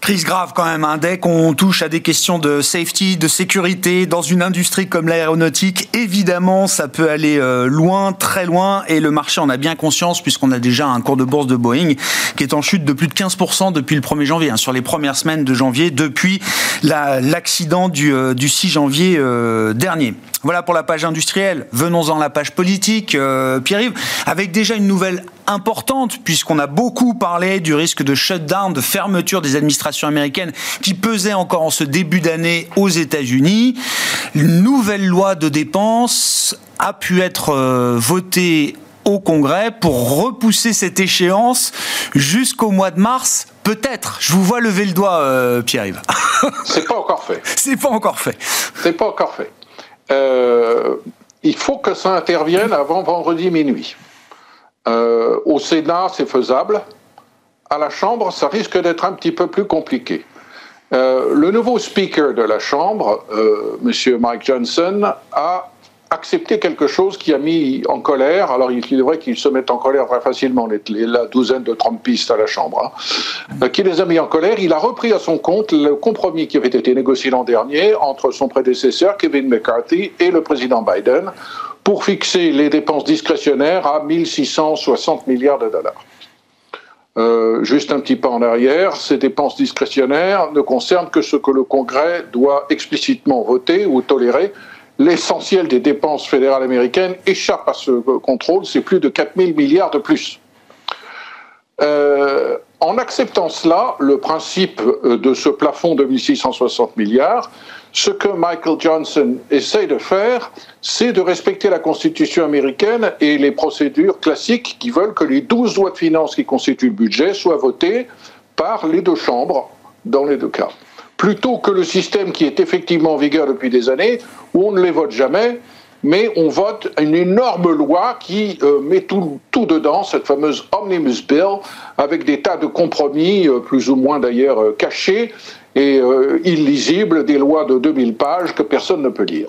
Crise grave quand même, hein. dès qu'on touche à des questions de safety, de sécurité, dans une industrie comme l'aéronautique, évidemment, ça peut aller euh, loin, très loin, et le marché en a bien conscience, puisqu'on a déjà un cours de bourse de Boeing qui est en chute de plus de 15% depuis le 1er janvier, hein, sur les premières semaines de janvier, depuis l'accident du, euh, du, 6 janvier euh, dernier. Voilà pour la page industrielle. Venons-en à la page politique, Pierre-Yves, avec déjà une nouvelle importante, puisqu'on a beaucoup parlé du risque de shutdown, de fermeture des administrations américaines qui pesait encore en ce début d'année aux États-Unis. Une nouvelle loi de dépenses a pu être euh, votée au Congrès pour repousser cette échéance jusqu'au mois de mars Peut-être. Je vous vois lever le doigt, euh, Pierre-Yves. *laughs* C'est pas encore fait. C'est pas encore fait. C'est pas encore fait. Euh, il faut que ça intervienne avant vendredi minuit. Euh, au Sénat, c'est faisable. À la Chambre, ça risque d'être un petit peu plus compliqué. Euh, le nouveau speaker de la Chambre, euh, M. Mike Johnson, a accepté quelque chose qui a mis en colère, alors il est vrai qu'il se met en colère très facilement, les, la douzaine de Trumpistes à la Chambre, hein, qui les a mis en colère. Il a repris à son compte le compromis qui avait été négocié l'an dernier entre son prédécesseur, Kevin McCarthy, et le président Biden, pour fixer les dépenses discrétionnaires à 1660 milliards de dollars. euh, juste un petit pas en arrière, ces dépenses discrétionnaires ne concernent que ce que le Congrès doit explicitement voter ou tolérer. L'essentiel des dépenses fédérales américaines échappe à ce contrôle, c'est plus de 4 000 milliards de plus. Euh, en acceptant cela, le principe euh, de ce plafond de 1660 milliards, ce que Michael Johnson essaye de faire, c'est de respecter la Constitution américaine et les procédures classiques qui veulent que les 12 lois de finances qui constituent le budget soient votées par les deux chambres dans les deux cas. Plutôt que le système qui est effectivement en vigueur depuis des années, où on ne les vote jamais, mais on vote une énorme loi qui euh, met tout, tout, dedans, cette fameuse Omnibus Bill, avec des tas de compromis, euh, plus ou moins d'ailleurs euh, cachés et illisibles, des lois de 2000 pages que personne ne peut lire.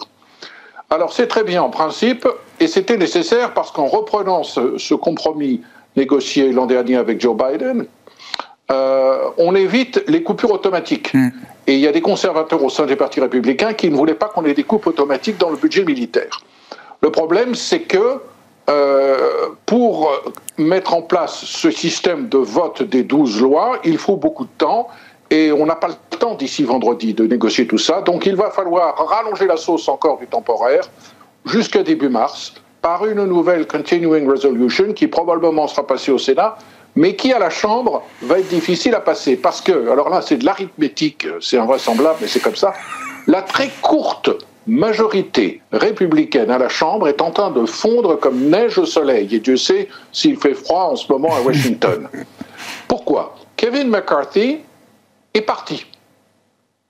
Alors c'est très bien en principe, et c'était nécessaire parce qu'en reprenant ce, ce, compromis négocié l'an dernier avec Joe Biden, on évite les coupures automatiques. Mm. Et il y a des conservateurs au sein des partis républicains qui ne voulaient pas qu'on ait des coupes automatiques dans le budget militaire. Le problème, c'est que euh, pour mettre en place ce système de vote des 12 lois, il faut beaucoup de temps et on n'a pas le temps d'ici vendredi de négocier tout ça. Donc il va falloir rallonger la sauce encore du temporaire jusqu'à début mars par une nouvelle Continuing Resolution qui probablement sera passée au Sénat mais qui à la Chambre va être difficile à passer. Parce que, alors là c'est de l'arithmétique, c'est invraisemblable, mais c'est comme ça, la très courte majorité républicaine à la Chambre est en train de fondre comme neige au soleil. Et Dieu sait s'il fait froid en ce moment à Washington. *laughs* Pourquoi? Kevin McCarthy est parti.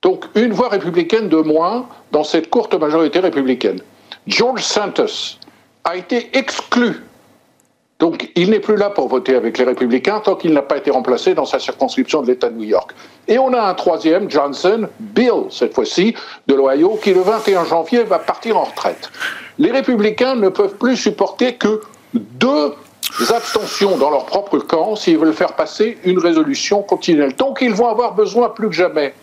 Donc une voix républicaine de moins dans cette courte majorité républicaine. George Santos a été exclu donc, il n'est plus là pour voter avec les républicains tant qu'il n'a pas été remplacé dans sa circonscription de l'État de New York. Et on a un troisième, Johnson, Bill, cette fois-ci, de l'Ohio, qui le 21 janvier va partir en retraite. Les républicains ne peuvent plus supporter que deux abstentions dans leur propre camp s'ils veulent faire passer une résolution continuelle. Donc, ils vont avoir besoin plus que jamais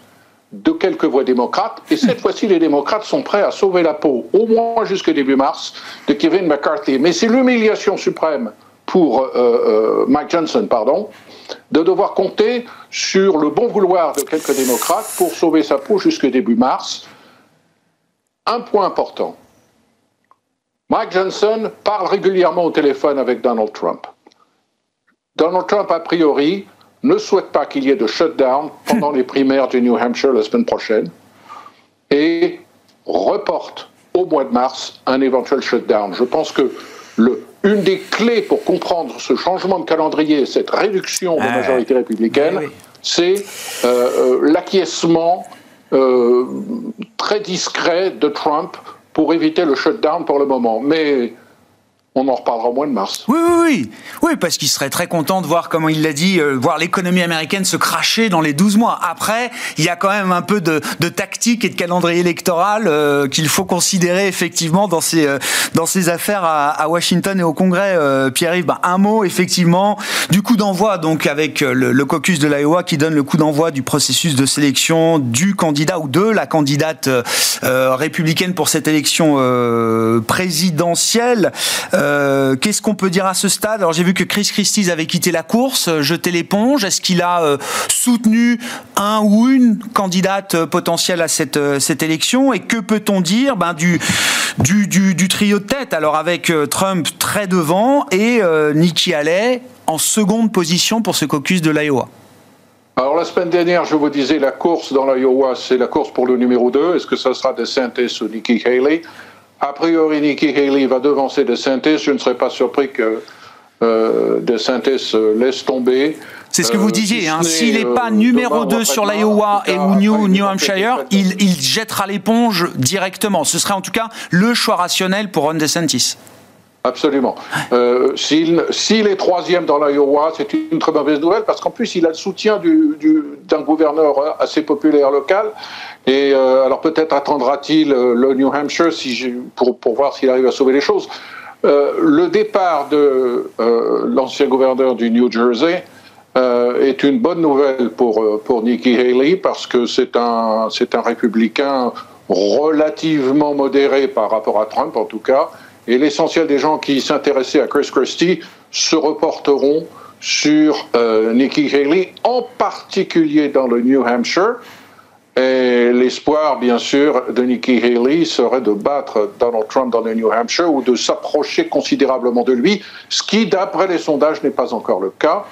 de quelques voix démocrates. Et cette *laughs* fois-ci, les démocrates sont prêts à sauver la peau, au moins jusqu'au début mars, de Kevin McCarthy. Mais c'est l'humiliation suprême pour euh, euh, Mike Johnson, pardon, de devoir compter sur le bon vouloir de quelques démocrates pour sauver sa peau jusqu'au début mars. Un point important. Mike Johnson parle régulièrement au téléphone avec Donald Trump. Donald Trump, a priori, ne souhaite pas qu'il y ait de shutdown pendant les primaires du New Hampshire la semaine prochaine et reporte au mois de mars un éventuel shutdown. Je pense que le, une des clés pour comprendre ce changement de calendrier, cette réduction de majorité républicaine, c'est euh, euh, l'acquiescement euh, très discret de Trump pour éviter le shutdown pour le moment. Mais on en reparlera au mois de mars. Oui, oui, oui, oui parce qu'il serait très content de voir, comment il l'a dit, euh, voir l'économie américaine se cracher dans les 12 mois. Après, il y a quand même un peu de, de tactique et de calendrier électoral euh, qu'il faut considérer effectivement dans ces, euh, dans ces affaires à, Washington et au Congrès. Pierre-Yves, ben, un mot effectivement du coup d'envoi, donc avec le, le caucus de l'Iowa qui donne le coup d'envoi du processus de sélection du candidat ou de la candidate républicaine pour cette élection présidentielle. Euh, qu'est-ce qu'on peut dire à ce stade? Alors j'ai vu que Chris Christie avait quitté la course, euh, jeté l'éponge. Est-ce qu'il a euh, soutenu un ou une candidate potentielle à cette, cette élection? Et que peut-on dire ben, du, du, trio de tête? Alors avec Trump très devant et Nikki Haley en seconde position pour ce caucus de l'Iowa. Alors la semaine dernière, je vous disais, la course dans l'Iowa, c'est la course pour le numéro 2. Est-ce que ça sera DeSantis ou Nikki Haley? A priori, Nikki Haley va devancer DeSantis. Je ne serais pas surpris que euh, DeSantis euh, laisse tomber. C'est ce que vous euh, disiez. Hein. S'il n'est pas numéro 2 sur l'Iowa et ou New, New Hampshire, il, il jettera l'éponge directement. Ce serait en tout cas le choix rationnel pour Ron DeSantis. Absolument. Euh, S'il est troisième dans l'Iowa, c'est une très mauvaise nouvelle parce qu'en plus, il a le soutien d'un du, gouverneur assez populaire local. Et euh, alors peut-être attendra-t-il euh, le New Hampshire pour, pour, voir s'il arrive à sauver les choses. Euh, le départ de l'ancien gouverneur du New Jersey est une bonne nouvelle pour, pour Nikki Haley parce que c'est un, un républicain relativement modéré par rapport à Trump en tout cas et l'essentiel des gens qui s'intéressaient à Chris Christie se reporteront sur Nikki Haley, en particulier dans le New Hampshire. Et l'espoir, bien sûr, de Nikki Haley serait de battre Donald Trump dans le New Hampshire ou de s'approcher considérablement de lui, ce qui, d'après les sondages, n'est pas encore le cas.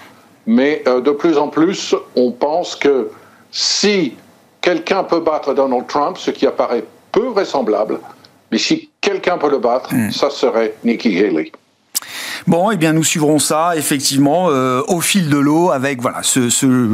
Mais euh, de plus en plus, on pense que si quelqu'un peut battre Donald Trump, ce qui apparaît peu vraisemblable, mais si quelqu'un peut le battre, hmm. ça serait Nikki Haley. Bon, eh bien, nous suivrons ça effectivement euh, au fil de l'eau avec voilà ce,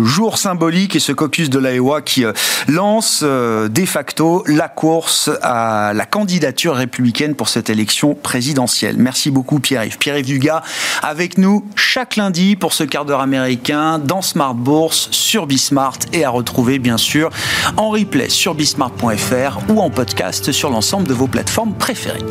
jour symbolique et ce caucus de l'Iowa qui euh, lance euh, de facto la course à la candidature républicaine pour cette élection présidentielle. Merci beaucoup Pierre-Yves. Pierre-Yves Dugas avec nous chaque lundi pour ce quart d'heure américain dans Smart Bourse sur Bismart et à retrouver bien sûr en replay sur bismart.fr ou en podcast sur l'ensemble de vos plateformes préférées.